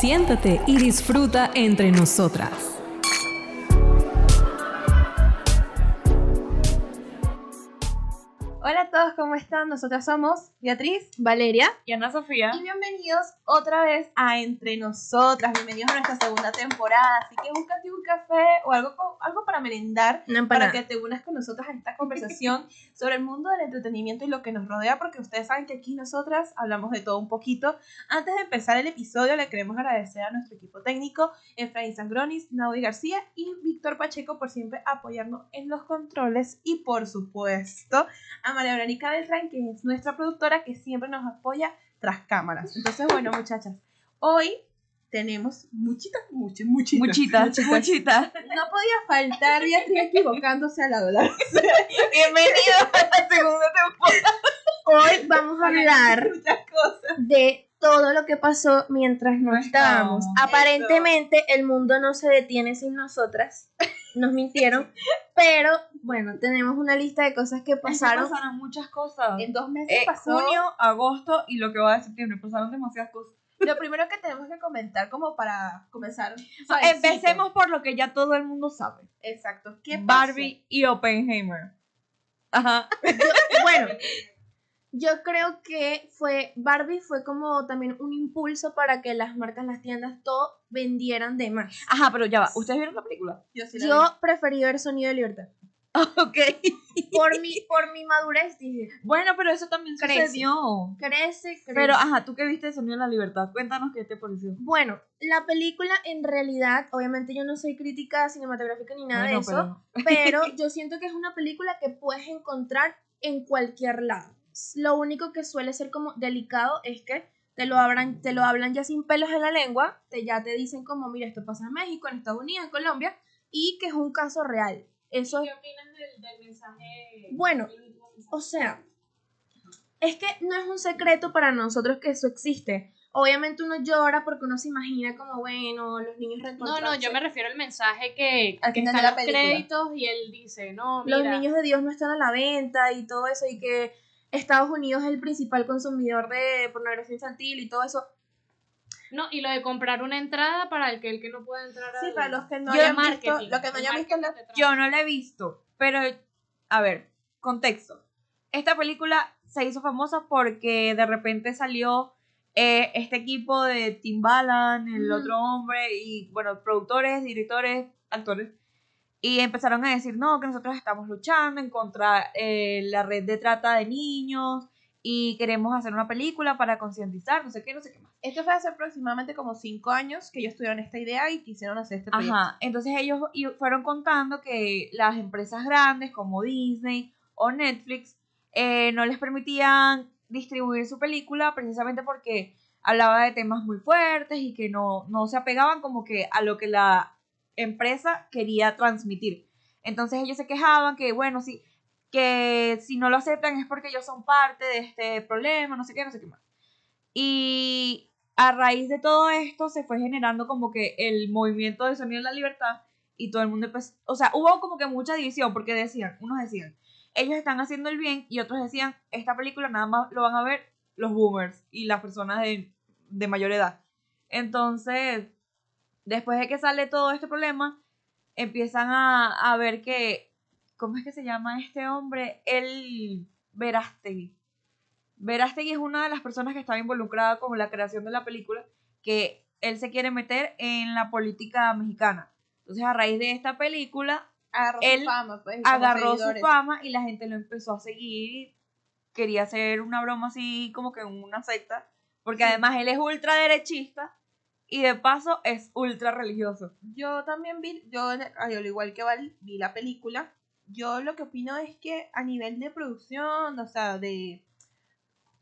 Siéntate y disfruta entre nosotras. Están? Nosotras somos Beatriz, Valeria. Y Ana Sofía. y bienvenidos otra vez a Entre Nosotras. Bienvenidos a nuestra segunda temporada. Así que búscate un café o algo, algo para merendar Una para que te unas con nosotras a esta conversación sobre el mundo del entretenimiento y lo que nos rodea, porque ustedes saben que aquí nosotras hablamos de todo un poquito. Antes de empezar el episodio, le queremos agradecer a nuestro equipo técnico, Efraín Sangronis, Naudi García y Víctor Pacheco por siempre apoyarnos en los controles y por supuesto a María Verónica Que es nuestra productora que siempre nos apoya tras cámaras. Entonces, bueno, muchachas, hoy tenemos muchitas, muchas, muchitas. Muchitas, muchitas. No podía faltar Beatriz equivocándose al hablar. Bienvenidos a la segunda temporada. Hoy vamos a hablar Muchas cosas. de todo lo que pasó mientras no No estábamos. estábamos. Aparentemente el mundo no se detiene sin nosotras. Nos mintieron. Pero bueno, tenemos una lista de cosas que Pasaron, pasaron. muchas cosas. En dos meses Eh, pasó. junio, agosto y lo que va de septiembre. Pasaron demasiadas cosas. Lo primero que tenemos que comentar, como para comenzar. suavecito. Empecemos por lo que ya todo el mundo sabe. Exacto. ¿Qué pasó? Barbie y Oppenheimer. Ajá. Bueno, yo creo que fue Barbie fue como también un impulso para que las marcas, las tiendas, todo vendieran de más. Ajá, pero ya va. ¿Ustedes vieron la película? Yo sí la vi. Yo preferí ver Sonido de Libertad. Ok. Por mi, por mi madurez dije, Bueno, pero eso también Crece. sucedió. crece, crece. Pero, ajá, tú que viste Sonido de la Libertad, cuéntanos qué te pareció. Bueno, la película en realidad, obviamente yo no soy crítica cinematográfica ni nada Bueno, de eso, pero yo siento que es una película que puedes encontrar en cualquier lado. Lo único que suele ser como delicado es que te lo hablan, te lo hablan ya sin pelos en la lengua, te, ya te dicen como, mira, esto pasa en México, en Estados Unidos, en Colombia, y que es un caso real. Eso es, opinas del, del mensaje? Bueno, o sea, es que no es un secreto para nosotros que eso existe. Obviamente uno llora porque uno se imagina como, bueno, los niños No, no, yo me refiero al mensaje que, Al que están los película. créditos y él dice, no, mira, los niños de Dios no están a la venta y todo eso, y que Estados Unidos es el principal consumidor de pornografía infantil y todo eso. no, y lo de comprar una entrada para el que el que no pueda entrar Sí, al- para los que no hayan visto, lo que no hayan visto la-. Yo no la he visto, pero a ver, contexto. Esta película se hizo famosa porque de repente salió eh, este equipo de Timbaland, el otro hombre, y bueno, productores, directores, actores, y empezaron a decir, no, que nosotros estamos luchando en contra eh, la red de trata de niños y queremos hacer una película para concientizar, no sé qué, no sé qué más. Esto fue hace aproximadamente como cinco años que ellos tuvieron esta idea y quisieron hacer este proyecto. Ajá, entonces ellos fueron contando que las empresas grandes como Disney o Netflix eh, no les permitían distribuir su película precisamente porque hablaba de temas muy fuertes y que no, no se apegaban como que a lo que la empresa quería transmitir. Entonces ellos se quejaban que, bueno, sí, que si no lo aceptan es porque ellos son parte de este problema, no sé qué, no sé qué más. Y a raíz de todo esto se fue generando como que el movimiento de Sonido de la Libertad y todo el mundo empezó, o sea, hubo como que mucha división porque decían, unos decían, ellos están haciendo el bien y otros decían, esta película nada más lo van a ver los boomers y las personas de, de mayor edad. Entonces, después de que sale todo este problema, empiezan a, a ver que, ¿cómo es que se llama este hombre? El Verástegui. Verástegui es una de las personas que estaba involucrada con la creación de la película, que él se quiere meter en la política mexicana. Entonces, a raíz de esta película, Agarró Él su fama, pues. agarró su fama y la gente lo empezó a seguir. Quería hacer una broma así, como que una secta, porque además él es ultra derechista y de paso es ultra religioso. Yo también vi, yo al igual que Val, vi la película. Yo lo que opino es que a nivel de producción, o sea, de...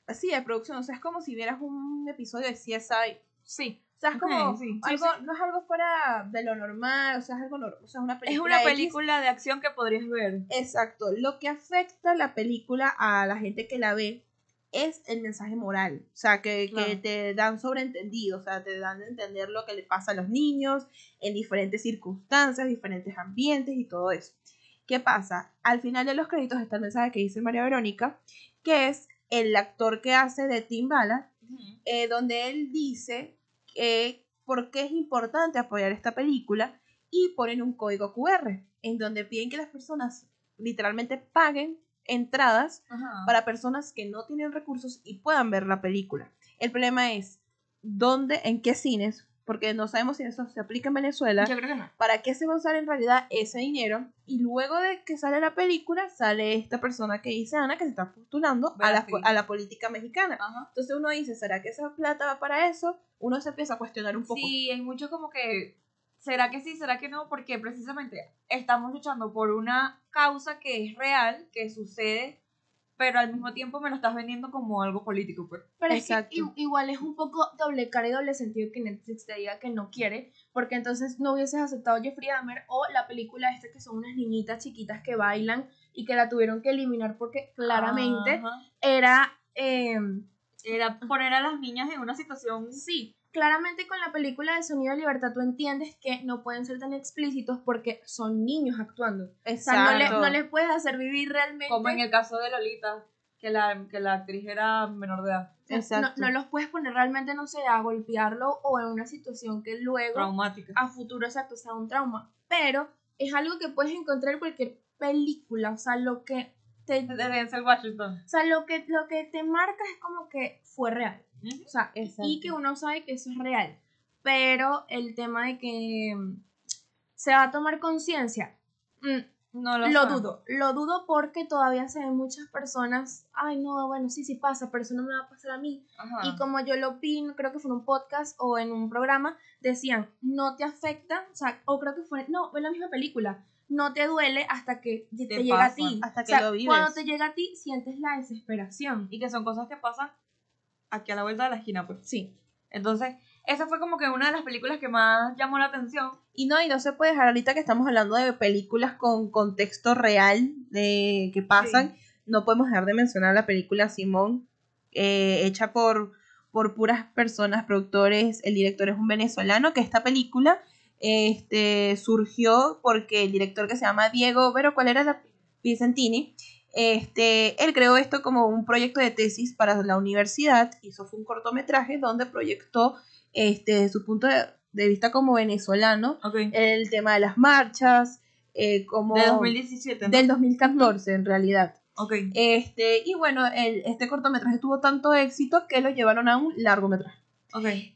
Sí, de producción, o sea, es como si vieras un episodio de CSI. Sí. O sea, es como sí, sí, algo, no es algo fuera de lo normal, o sea, es algo normal, o sea, es una Es película una X. película de acción que podrías ver. Exacto. Lo que afecta la película a la gente que la ve es el mensaje moral. O sea, que, que te dan sobreentendido, o sea, te dan a entender lo que le pasa a los niños en diferentes circunstancias, diferentes ambientes y todo eso. ¿Qué pasa? Al final de los créditos está el mensaje que dice María Verónica, que es el actor que hace de Tim Bala, eh, donde él dice que por qué es importante apoyar esta película y ponen un código QR en donde piden que las personas literalmente paguen entradas para personas que no tienen recursos y puedan ver la película. El problema es dónde, en qué cines, porque no sabemos si eso se aplica en Venezuela. Yo creo que no. ¿Para qué se va a usar en realidad ese dinero? Y luego de que sale la película, sale esta persona que dice Ana que se está postulando a la, Brasil. a la política mexicana. Ajá. Entonces uno dice, ¿será que esa plata va para eso? Uno se empieza a cuestionar un poco. Sí, hay mucho como que, ¿será que sí, será que no? Porque precisamente estamos luchando por una causa que es real, que sucede, pero al mismo tiempo me lo estás vendiendo como algo político, pues. Pero es que igual es un poco doble cara y doble sentido que Netflix te diga que no quiere, porque entonces no hubieses aceptado Jeffrey Dahmer o la película esta que son unas niñitas chiquitas que bailan y que la tuvieron que eliminar porque claramente Ajá. era... eh, Era poner a las niñas en una situación... sí, claramente con la película de Sonido de Libertad tú entiendes que no pueden ser tan explícitos porque son niños actuando. O sea, no, le- Exacto. no les puedes hacer vivir realmente... Como en el caso de Lolita, que la, que la actriz era menor de edad, o sea, Exacto. No, no los puedes poner realmente, no sé, a golpearlo o en una situación que luego... traumática. a futuro exacto sea un trauma, pero es algo que puedes encontrar en cualquier película, o sea, lo que te, De Denzel Washington. o sea, lo que, lo que te marca es como que fue real, o sea, y Exacto. que uno sabe que eso es real, pero el tema de que mm, se va a tomar conciencia, mm, No lo, lo dudo, lo dudo porque todavía se ven muchas personas, ay no, bueno, sí, sí pasa, pero eso no me va a pasar a mí, Ajá. y como yo lo vi, creo que fue en un podcast o en un programa, decían, no te afecta, o sea, o creo que fue, no, fue la misma película, no te duele hasta que te, Te llega a ti. hasta O que sea, lo vives. Cuando te llega a ti, sientes la desesperación. Y que son cosas que pasan aquí a la vuelta de la esquina, pues. Sí. Entonces, esa fue como que una de las películas que más llamó la atención. Y no, y no se puede dejar ahorita que estamos hablando de películas con contexto real de que pasan. No podemos dejar de mencionar la película Simón, eh, hecha por, por puras personas, productores. El director es un venezolano, que esta película este, surgió porque el director que se llama Diego, pero ¿cuál era la Vicentini? Este, él creó esto como un proyecto de tesis para la universidad, hizo fue un cortometraje donde proyectó este, desde su punto de, de vista como venezolano el tema de las marchas, eh, como de 2017, ¿no? del 2014 en realidad. Este, y bueno, el- este cortometraje tuvo tanto éxito que lo llevaron a un largometraje.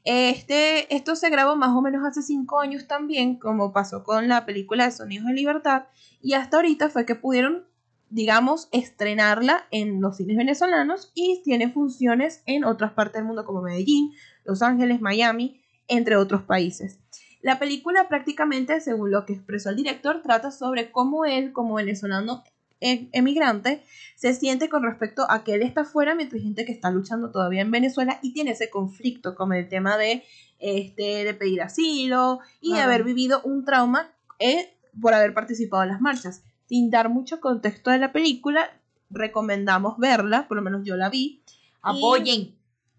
Este, esto se grabó más o menos hace cinco años también, como pasó con la película de Sonidos de Libertad, y hasta ahorita fue que pudieron, digamos, estrenarla en los cines venezolanos y tiene funciones en otras partes del mundo como Medellín, Los Ángeles, Miami, entre otros países. La película prácticamente, según lo que expresó el director, trata sobre cómo él, como venezolano emigrante, se siente con respecto a que él está afuera mientras hay gente que está luchando todavía en Venezuela y tiene ese conflicto con el tema de, este, de pedir asilo y de haber vivido un trauma eh, por haber participado en las marchas. Sin dar mucho contexto de la película, recomendamos verla, por lo menos yo la vi. Apoyen.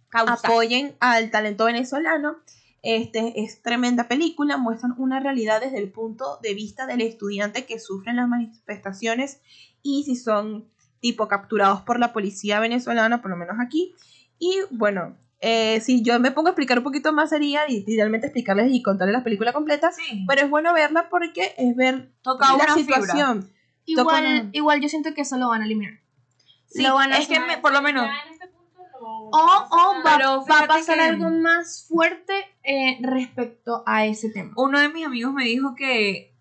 Causa. Apoyen al talento venezolano. Este es tremenda película, muestran una realidad desde el punto de vista del estudiante que sufre las manifestaciones y si son tipo capturados por la policía venezolana, por lo menos aquí. Y bueno, eh, si yo me pongo a explicar un poquito más sería literalmente explicarles y contarles la película completa, Sí. pero es bueno verla porque es ver Toca la fibra. situación. Igual, una- igual yo siento que eso lo van a eliminar. Sí, Lo van a es que me- por lo menos este. O, o va, Pero va a pasar que- algo más fuerte eh, respecto a ese tema. uno de mis amigos me dijo que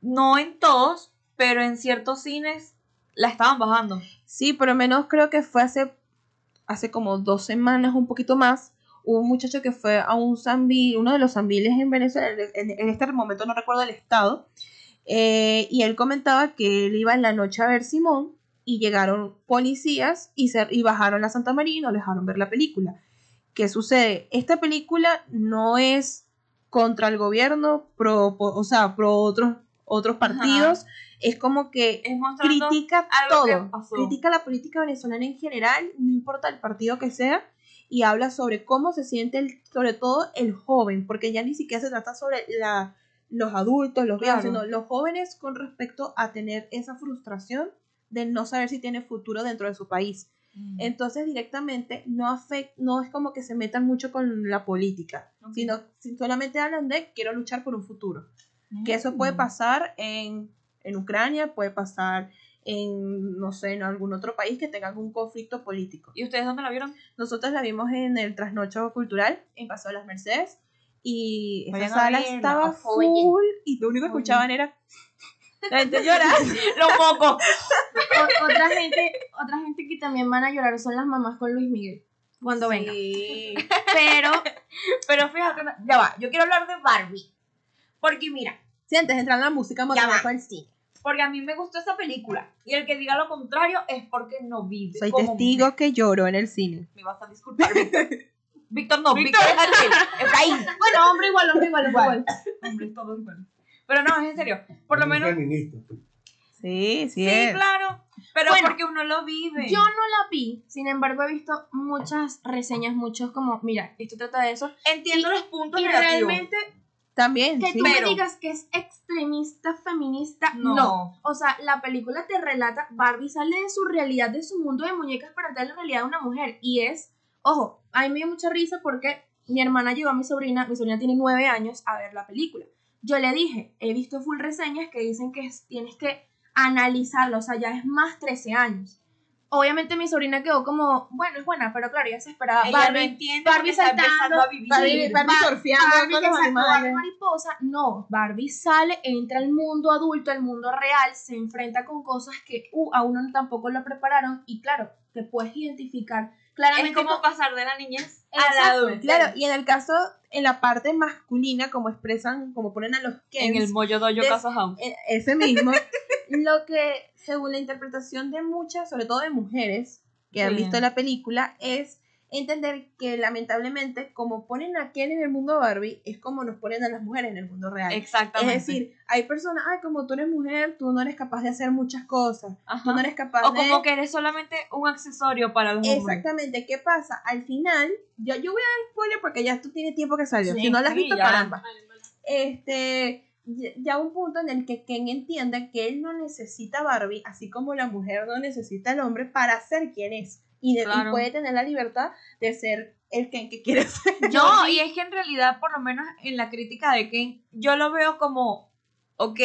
no en todos, pero en ciertos cines la estaban bajando. Sí, por lo menos creo que fue hace, hace como dos semanas, un poquito más. Hubo un muchacho que fue a un zambil, uno de los zambiles en Venezuela, en, en este momento no recuerdo el estado, eh, y él comentaba que él iba en la noche a ver Simón y llegaron policías y, se, y bajaron a Santa María y no dejaron ver la película. ¿Qué sucede? Esta película no es contra el gobierno, pro, o sea, pro otros, otros partidos, es como que Es critica todo. Critica la política venezolana en general, no importa el partido que sea, y habla sobre cómo se siente, el- sobre todo el joven, porque ya ni siquiera se trata sobre la, los adultos, los viejos, Claro. sino los jóvenes con respecto a tener esa frustración de no saber si tiene futuro dentro de su país. Entonces directamente no afect, no es como que se metan mucho con la política, sino si solamente hablan de quiero luchar por un futuro. Que eso puede Mm. pasar en, en Ucrania, puede pasar en, no sé, en algún otro país que tenga algún conflicto político. ¿Y ustedes dónde la vieron? Nosotros la vimos en el trasnocho cultural, en Paso de las Mercedes, y esa Vayan a sala verla, estaba full, y lo único que escuchaban era la gente llorar. Los mocos. O- otra gente, otra gente que también van a llorar son las mamás con Luis Miguel cuando venga. Sí. Pero Pero fíjate, ya va, yo quiero hablar de Barbie. Porque mira, Sí, antes de entrar en la música, Ya motivada va. con el cine. porque a mí me gustó esa película. Y el que diga lo contrario es porque no vive. Soy como testigo mujer. que lloro en el cine. Me vas a disculpar, Víctor. No, Víctor es aquel. Efraín. bueno, hombre igual, hombre igual, hombre igual. Hombre, todo igual. Pero no, es en serio. Por lo menos. feminista. Sí, sí. Sí, es. claro. Pero Bueno, porque uno lo vive. Yo no la vi, sin embargo he visto muchas reseñas, muchos como, mira, esto trata de eso. entiendo los puntos Y negativos. realmente También, que sí. tú pero- me digas que es extremista, feminista, No. no. O sea, la película te relata, Barbie sale de su realidad, de su mundo de muñecas para entrar en la realidad de una mujer. Y es, ojo, a mí me dio mucha risa porque mi hermana llevó a mi sobrina, mi sobrina tiene nueve años, a ver la película. Yo le dije, he visto full reseñas que dicen que es- tienes que analizarlo, o sea, ya es más 13 años. Obviamente mi sobrina quedó como, bueno, es buena, pero claro, ya se esperaba. Ella no Barbie, entiende Barbie está saltando, empezando a vivir. Barbie, Barbie Bar- surfeando Barbie con que los animales. mariposa. No, Barbie sale, entra al mundo adulto, al mundo real, se enfrenta con cosas que uh, a uno tampoco lo prepararon y claro, te puedes identificar claramente Es como pasar de la niñez a la adultez. Claro, y en el caso, en la parte masculina, como expresan, como ponen a los En el Kens, Moyo Dojo Casa House. ese mismo, lo que, según la interpretación de muchas, sobre todo de mujeres que han visto la película, es entender que lamentablemente, como ponen a Ken en el mundo Barbie, es como nos ponen a las mujeres en el mundo real. Exactamente. Es decir, hay personas, ay, como tú eres mujer, tú no eres capaz de hacer muchas cosas, Ajá. tú no eres capaz O de... como que eres solamente un accesorio para los hombres. Exactamente, ¿qué pasa? Al final, yo, yo voy a dar spoiler porque ya esto tiene tiempo que salió. Sí, si no la has visto, caramba. Este, ya- un punto en el que Ken entiende que él no necesita a Barbie, así como la mujer no necesita al hombre para ser quien es. Y, de- y Claro. puede tener la libertad de ser el Ken que quiere ser. No, y es que en realidad, por lo menos en la crítica de Ken, yo lo veo como, ok,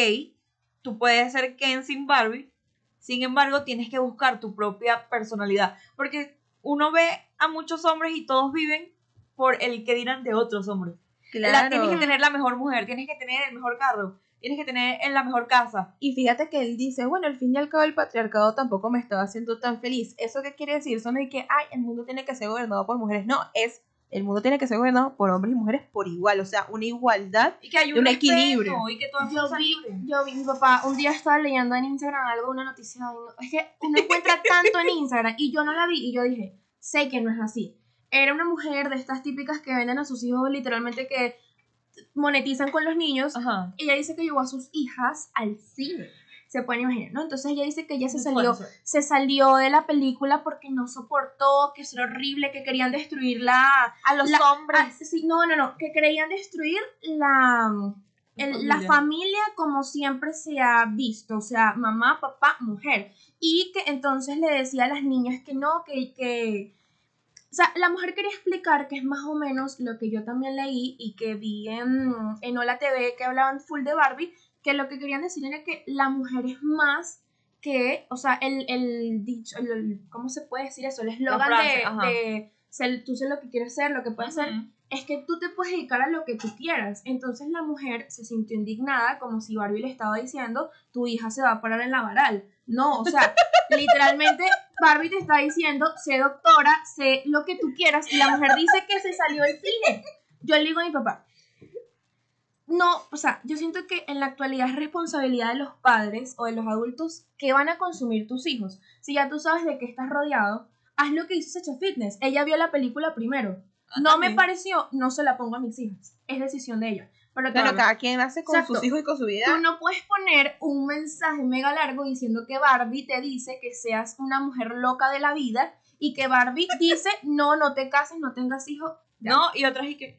tú puedes ser Ken sin Barbie, sin embargo, tienes que buscar tu propia personalidad, porque uno ve a muchos hombres y todos viven por el que dirán de otros hombres. La, tienes que tener la mejor mujer, tienes que tener el mejor carro, tienes que tener en la mejor casa. Y fíjate que él dice, bueno, al fin y al cabo el patriarcado tampoco me estaba haciendo tan feliz. ¿Eso qué quiere decir? Eso no es que, ay, el mundo tiene que ser gobernado por mujeres. No, es, el mundo tiene que ser gobernado por hombres y mujeres por igual. O sea, una igualdad. Y que hay un, Un respeto, equilibrio. Y que Yo vi, yo vi, mi papá un día estaba leyendo en Instagram algo, una noticia, es que uno encuentra tanto en Instagram y yo no la vi y yo dije, sé que no es así. Era una mujer de estas típicas que venden a sus hijos literalmente que monetizan con los niños. Ajá. Ella dice que llevó a sus hijas al cine. Se pueden imaginar, ¿no? Entonces ella dice que ella se salió, se salió de la película porque no soportó, que eso era horrible, que querían destruir la, A los la- hombres. Ah, sí, no, no, no, que querían destruir la, el- la familia. familia como siempre se ha visto, o sea, mamá, papá, mujer. Y que entonces le decía a las niñas que no, que, que... O sea, la mujer quería explicar que es más o menos lo que yo también leí y que vi en, en Hola TV que hablaban full de Barbie, que lo que querían decir era que la mujer es más que, o sea, el, el dicho, el- el- ¿cómo se puede decir eso? El eslogan de, de ser- tú sé lo que quieres ser, lo que puedes ser, Ujú. es que tú te puedes dedicar a lo que tú quieras. Entonces la mujer se sintió indignada como si Barbie le estaba diciendo, tu hija se va a parar en la varal. No, o sea, literalmente Barbie te está diciendo, sé doctora, sé lo que tú quieras, y la mujer dice que se salió del cine. Yo le digo a mi papá, no, o sea, yo siento que en la actualidad es responsabilidad de los padres o de los adultos que van a consumir tus hijos. Si ya tú sabes de qué estás rodeado, haz lo que hizo Sacha Fitness. Ella vio la película primero. No me pareció, no se la pongo a mis hijas. Es decisión de ella. Pero Claro, cada quien hace con Exacto. sus hijos y con su vida. Tú no puedes poner un mensaje mega largo diciendo que Barbie te dice que seas una mujer loca de la vida y que Barbie dice, no, no te cases, no tengas hijos. Ya. No, y otras y que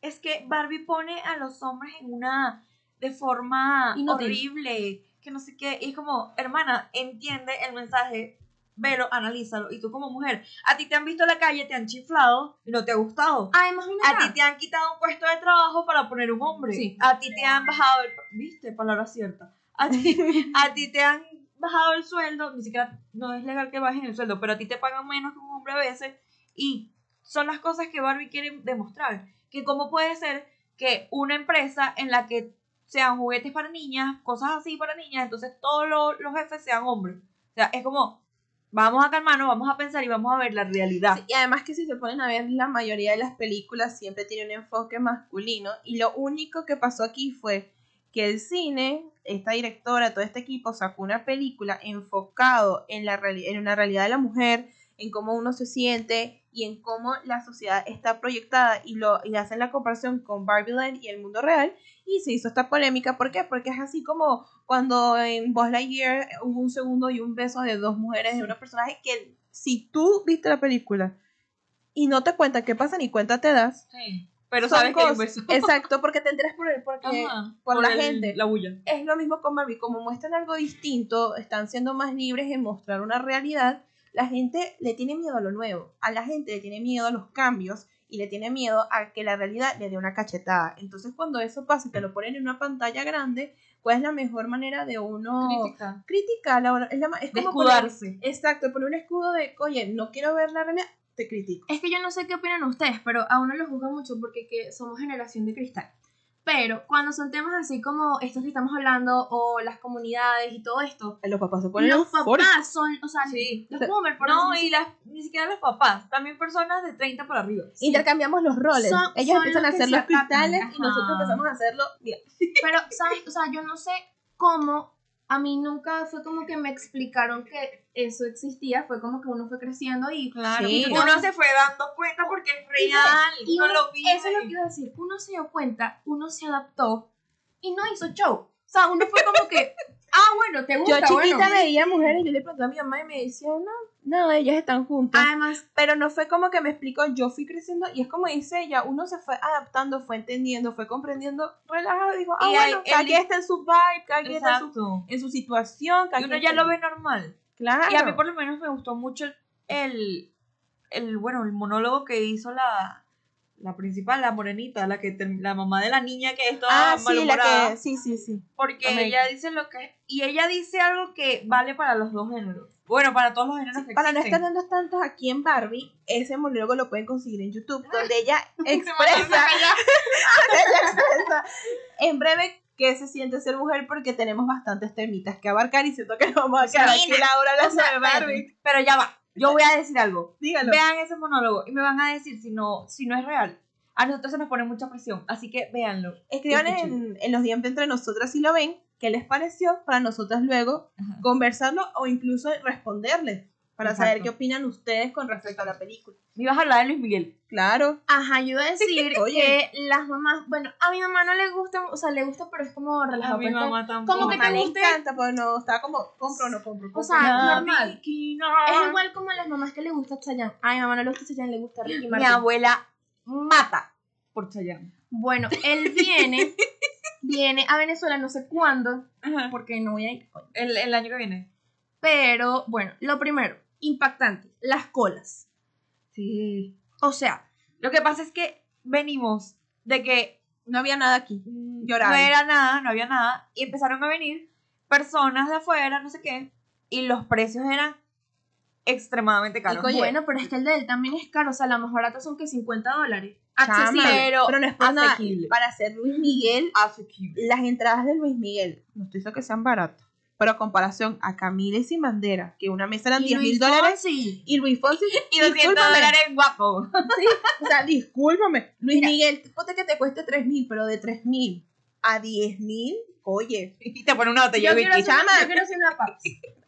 es que Barbie pone a los hombres en una de forma Inútil. horrible, que no sé qué, y es como, hermana, entiende el mensaje velo, analízalo. Y tú como mujer, a ti te han visto en la calle, te han chiflado y no te ha gustado. Además, ven A ti te han quitado un puesto de trabajo para poner un hombre. Sí. A ti te han bajado el... ¿Viste? Palabra cierta. A ti, a ti te han bajado el sueldo. Ni siquiera... No es legal que bajen el sueldo, pero a ti te pagan menos que un hombre a veces. Y son las cosas que Barbie quiere demostrar. Que cómo puede ser que una empresa en la que sean juguetes para niñas, cosas así para niñas, entonces todos los, los jefes sean hombres. O sea, es como... Vamos a calmarnos, vamos a pensar y vamos a ver la realidad. Y además que si se ponen a ver la mayoría de las películas siempre tiene un enfoque masculino y lo único que pasó aquí fue que el cine, esta directora, todo este equipo sacó una película enfocado en, la en una realidad de la mujer, en cómo uno se siente y en cómo la sociedad está proyectada y lo y hacen la comparación con Barbieland y el mundo real y se hizo esta polémica, ¿por qué? Porque es así como cuando en Buzz Lightyear hubo un segundo y un beso de dos mujeres de unos personajes que si tú viste la película y no te cuentas qué pasa ni cuenta te das. Sí. Pero son sabes que un cosas- beso. Exacto, porque te enteras por, el- porque Ajá, por la el- gente. La bulla. es lo mismo con Barbie, como muestran algo distinto, están siendo más libres en mostrar una realidad, la gente le tiene miedo a lo nuevo, a la gente le tiene miedo a los cambios y le tiene miedo a que la realidad le dé una cachetada. Entonces cuando eso pasa y te lo ponen en una pantalla grande, ¿cuál es la mejor manera de uno Crítica. criticarla? Es, la es De como poner- escudarse. exacto, poner un escudo de, oye, no quiero ver la realidad, te critico. Es que yo no sé qué opinan ustedes, pero a uno lo juzga mucho porque que somos generación de cristal. Pero cuando son temas así como estos que estamos hablando, o las comunidades y todo esto, Los papás se ponen los papás son, o sea, Sí. los boomers, por No, y las, ni siquiera los papás, también personas de 30 para arriba. Intercambiamos los roles. Son- Ellos son empiezan a los que hacer se los cristales y ajá. nosotros empezamos a hacerlo. Mira, Pero, ¿sabes? O sea, yo no sé cómo, a mí nunca fue como que me explicaron que eso existía, fue como que uno fue creciendo y... Claro. Sí. Y uno se fue dando cuenta porque es real. y no lo vive. Eso es lo que iba a decir, uno se dio cuenta, uno se adaptó y no hizo show. O sea, uno fue como que, ah, bueno, te yo gusta, chiquita bueno. veía mujeres y yo le preguntaba a mi mamá y me decía, no, no, ellas están juntas. Además, Pero no fue como que me explicó, yo fui creciendo y es como dice ella, uno se fue adaptando, fue entendiendo, fue comprendiendo, relajado, dijo, ah, Y hay- bueno, cada el- quien está en su vibe, cada quien está en su, Exacto. en su situación. cada Y uno ya está- lo ve normal. Claro. Y a mí por lo menos me gustó mucho el, el, bueno, el monólogo que hizo la, la principal, la morenita, la que la mamá de la niña que es toda Ah, sí, la que, sí, sí, sí. Porque América. ella dice lo que y ella dice algo que vale para los dos géneros. Bueno, para todos los géneros que Para no estar dando tantos aquí en Barbie, ese monólogo lo pueden conseguir en YouTube, donde ella expresa, ella expresa en breve qué se siente ser mujer, porque tenemos bastantes temitas que abarcar y siento que nos vamos a quedar aquí la hora hablando de Barbie. Pero ya va. Yo voy a decir algo. Dígalo. Vean ese monólogo y me van a decir si no, si no es real. A nosotros se nos pone mucha presión, así que véanlo. Escriban en, en los DM entre nosotras si lo ven, qué les pareció, para nosotras luego Ajá. conversarlo o incluso responderles, para Exacto. saber qué opinan ustedes con respecto a la película. Me ibas a hablar de Luis Miguel. Claro. ajá, yo iba a decir Oye. que las mamás, bueno, a mi mamá no le gusta, o sea, le gusta, pero es como relajado. pero es que- tampoco. ¿Cómo que Mamá te le guste? encanta, pues no, está como, compro o no compro. O compro. sea, La normal. Es igual como a las mamás que le gusta Chayanne. Ay, mamá no le gusta Chayanne, le gusta Ricky Mi Martin. abuela mata por Chayanne. Bueno, él viene, viene a Venezuela no sé cuándo, Ajá. porque no voy a ir. El, el año que viene. Pero, bueno, lo primero, impactante, las colas. Sí. O sea, Lo que pasa es que venimos de que no había nada aquí. mm, Llorar. no era nada, no había nada, y empezaron a venir personas de afuera, no sé qué, y los precios eran extremadamente caros. Oye, bueno, pero es que el de él también es caro, o sea, la más barata son que 50 dólares. Accesible. pero pero no es asequible. Para hacer Luis Miguel, Asequible. las entradas de Luis Miguel, no estoy diciendo que sean baratas, pero a comparación a Camila y Sin Bandera, que una mesa eran Y 10 mil dólares, Fonsi. y Luis Fonsi, Y 200 discúlpame, dólares guapo. O sea, discúlpame, Luis Mira. Miguel, ponte que te cueste 3 mil, pero de 3 mil a 10 mil, oye, Y te pone una botella Yo de whisky. chama. yo quiero hacer una pausa.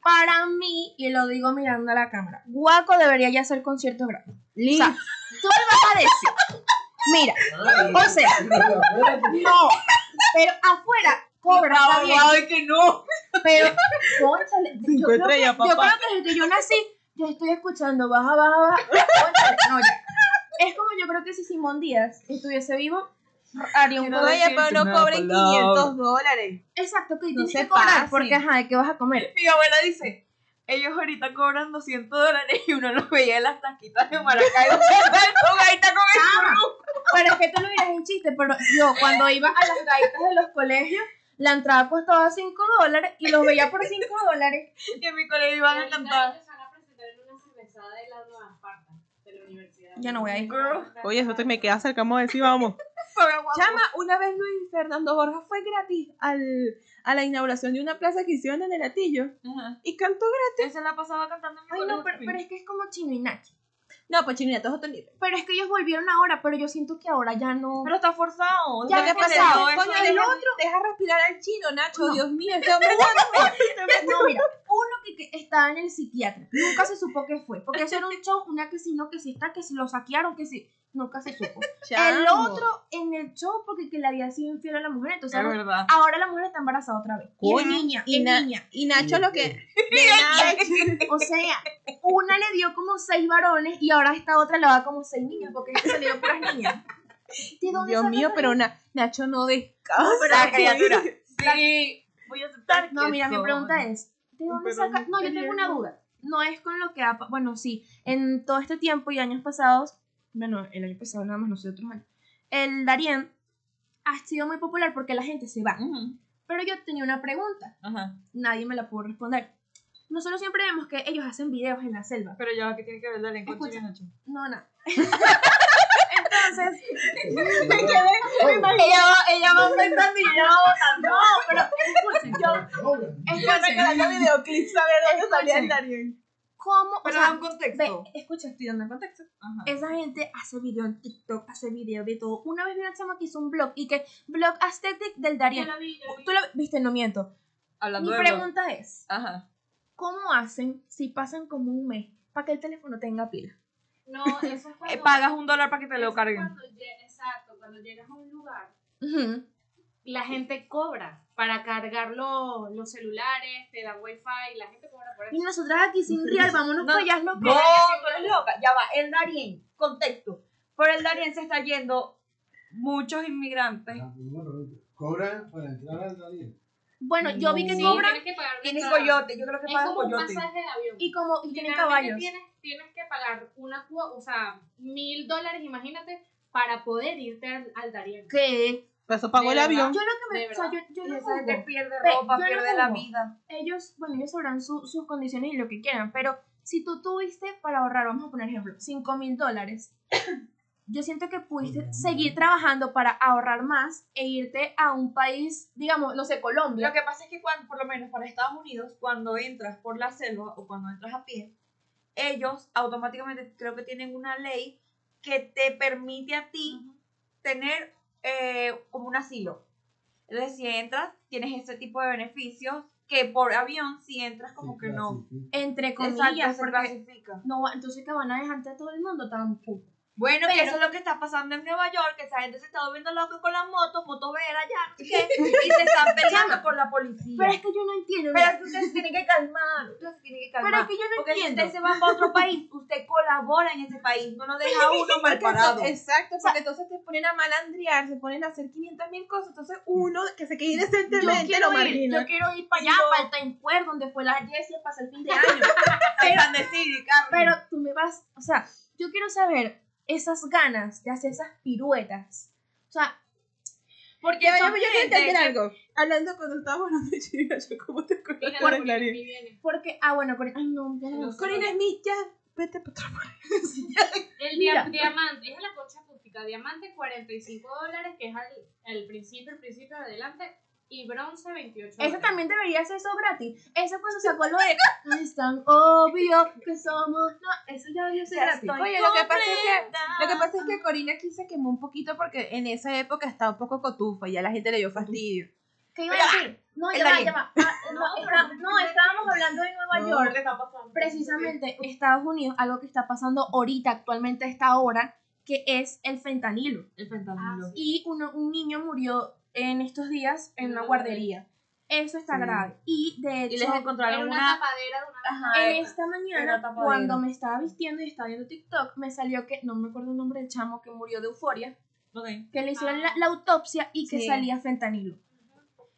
Para mí, y lo digo mirando a la cámara, Guaco debería ya hacer conciertos gratis. O sea, tú me vas a decir, mira, o sea, no, pero afuera cobra, está bien, Ay, que no. pero, cónchale, yo, creo que, yo creo que desde que yo nací, yo estoy escuchando, baja, baja, baja, no, ya. Es como yo creo que si Simón Díaz estuviese vivo, haría un oye, pero no cobren palabra. 500 dólares. Exacto, que No tienes se que cobrar, porque ajá, ¿de qué vas a comer? Mi abuela dice, ellos ahorita cobran 200 dólares y uno los veía en las taquitas de Maracaibo. con gaita con el churro. Pero es que tú lo dirás en chiste, pero yo cuando iba a las gaitas de los colegios, la entrada costaba 5 dólares y los veía por 5 dólares. Y en mi colegio iban a cantar. Ya no voy a ir. Oye, eso te me queda cerca, vamos a decir, vamos. Chama, una vez Luis Fernando Borja fue gratis al, a la inauguración de una plaza que hicieron en el Atillo Ajá. y cantó gratis. Esa la pasaba cantando en mi Ay, no, pero, es que es como Chino y Nacho. No, pues chinita, es otro nivel. Pero es que ellos volvieron ahora, pero yo siento que ahora ya no. Pero está forzado. Ya ¿Qué está pasa? forzado. Eso Coño, el otro, deja respirar al chino, Nacho, No. Dios mío, ese hombre no, No, mira, uno que, que estaba en el psiquiatra, nunca se supo qué fue, porque eso era un show, una que sí, no, que sí está, que si lo saquearon, que sí, nunca se supo. El otro en el show porque que le había sido infiel a la mujer, entonces Es ahora, verdad. ahora la mujer está embarazada otra vez. Y es niña, y na- niña. Y Nacho lo que... O sea, una le dio como seis varones y ahora esta otra le va como seis niñas, porque es que se le dio puras niñas. ¿De dónde Dios mío, pero na- Nacho no descansa. La criatura. Sí. Voy a aceptar No, que mira, mi pregunta es, ¿de dónde saca? No, yo tengo una duda. No es con lo que ha, bueno, sí, en todo este tiempo y años pasados, bueno, el año pasado nada más, no sé, otros años, el Darien ha sido muy popular porque la gente se va. Pero yo tenía una pregunta, Ajá. nadie me la pudo responder. Nosotros siempre vemos que ellos hacen videos en la selva. Pero ya, ¿qué tiene que ver la lengua Escucha. china, Nacho? No, nada. Entonces, Ella va, ella va pensando y ella va votando. no, pero escuchen, escuchen, Haga videoclips a ver dónde salía el. Darien. ¿cómo? O Pero sea, da un contexto. ve, escucha, estoy dando el contexto. Ajá. Esa gente hace video en TikTok, hace video de todo. Una vez vi una chama que hizo un blog y que blog aesthetic del Darien. Tú lo viste, no miento. Hablando Mi de blog. pregunta es, Ajá. ¿cómo hacen si pasan como un mes para que el teléfono tenga pila? No, eso es cuando... Eh, pagas un dólar para que te lo carguen. cuando exacto, cuando llegas a un lugar, Ujú. la gente cobra para cargar los, los celulares, te dan wifi, la gente cobra por Y eso. nosotras aquí sin real, vámonos No, para allá, loco. No, tú eres loca. Ya va, el Darien, contexto. Por el Darien se está yendo muchos inmigrantes. Ah, Cobran para entrar al Daniel. Bueno, yo vi que Sí, cobran tienes que pagar Tienes coyote, yo creo que Es pagas como un coyote. pasaje de avión. y como y tienen Generalmente caballos. Tienes, tienes que pagar una cuota, o sea, mil dólares, imagínate, para poder irte al, al Darien. ¿Qué? Por eso pagó De el verdad. avión. Yo lo que me, De o sea, yo, yo Y no esa gente juzgo. pierde Ve, ropa, yo no pierde la juzgo. vida. ellos, bueno, ellos sabrán su- sus condiciones y lo que quieran, pero si tú tuviste para ahorrar, vamos a poner ejemplo, 5 mil dólares, yo siento que pudiste seguir trabajando para ahorrar más e irte a un país, digamos, no sé, Colombia. Lo que pasa es que cuando, por lo menos para Estados Unidos, cuando entras por la selva o cuando entras a pie, ellos automáticamente creo que tienen una ley que te permite a ti tener eh, como un asilo. Entonces, si entras, tienes ese tipo de beneficios que por avión, si entras, como que no. Entre Exacto, comillas, se porque clasifica. no, entonces que van a dejarte a todo el mundo tampoco. Bueno, que eso es lo que está pasando en Nueva York, que esa gente se está volviendo loca con las motos, motovera ya, no sé qué, y se están peleando con la policía. Pero es que yo no entiendo. Pero es que ustedes se tienen que calmar, ustedes se tienen que calmar. pero es que yo no Porque si entiendo. usted se va para otro país, usted colabora en ese país, no nos deja a uno mal parado. Exacto, porque entonces te ponen a malandrear, se ponen a hacer 500 mil cosas, entonces uno que se quede quiero lo ir, margina. yo quiero ir para allá, para el Time Square, donde fue la Jessie a pasar el fin de año. Pero. Pero tú me vas, o sea, yo quiero saber esas ganas de hacer esas piruetas. O sea, porque yo, yo quiero entender algo. Hablando cuando estábamos hablando de Chirigacho, ¿cómo te acuerdas por porque, ah, bueno, Corina, ay, no, ya no. Corina Smith, ya, vete para. El dia- diamante, es la concha acústica. Diamante 45 dólares, que es al, el principio, el principio de adelante. Y bronce 28 Eso también debería ser eso gratis. Eso cuando sacó lo de, no es tan obvio que somos, no, eso ya debería ser gratis. Oye, lo que pasa es que-. Lo que pasa es que Corina aquí se quemó un poquito porque en esa época estaba un poco cotufa y ya la gente le dio fastidio. ¿Qué iba a decir? No, El ya va, ya va. Ah, no, está- no, estábamos hablando de Nueva No, York. ¿qué está precisamente Estados Unidos, algo que está pasando ahorita, actualmente a esta hora, que es el fentanilo. El fentanilo. Y uno- un niño murió en estos días en una guardería. Eso está Sí. grave. Y de y les hecho, encontraron una, una... tapadera de una Ajá, en esta mañana, cuando me estaba vistiendo y estaba viendo TikTok, me salió que, no me acuerdo el nombre del chamo que murió de euforia, Ok. que le hicieron la, la autopsia y que Sí. salía fentanilo.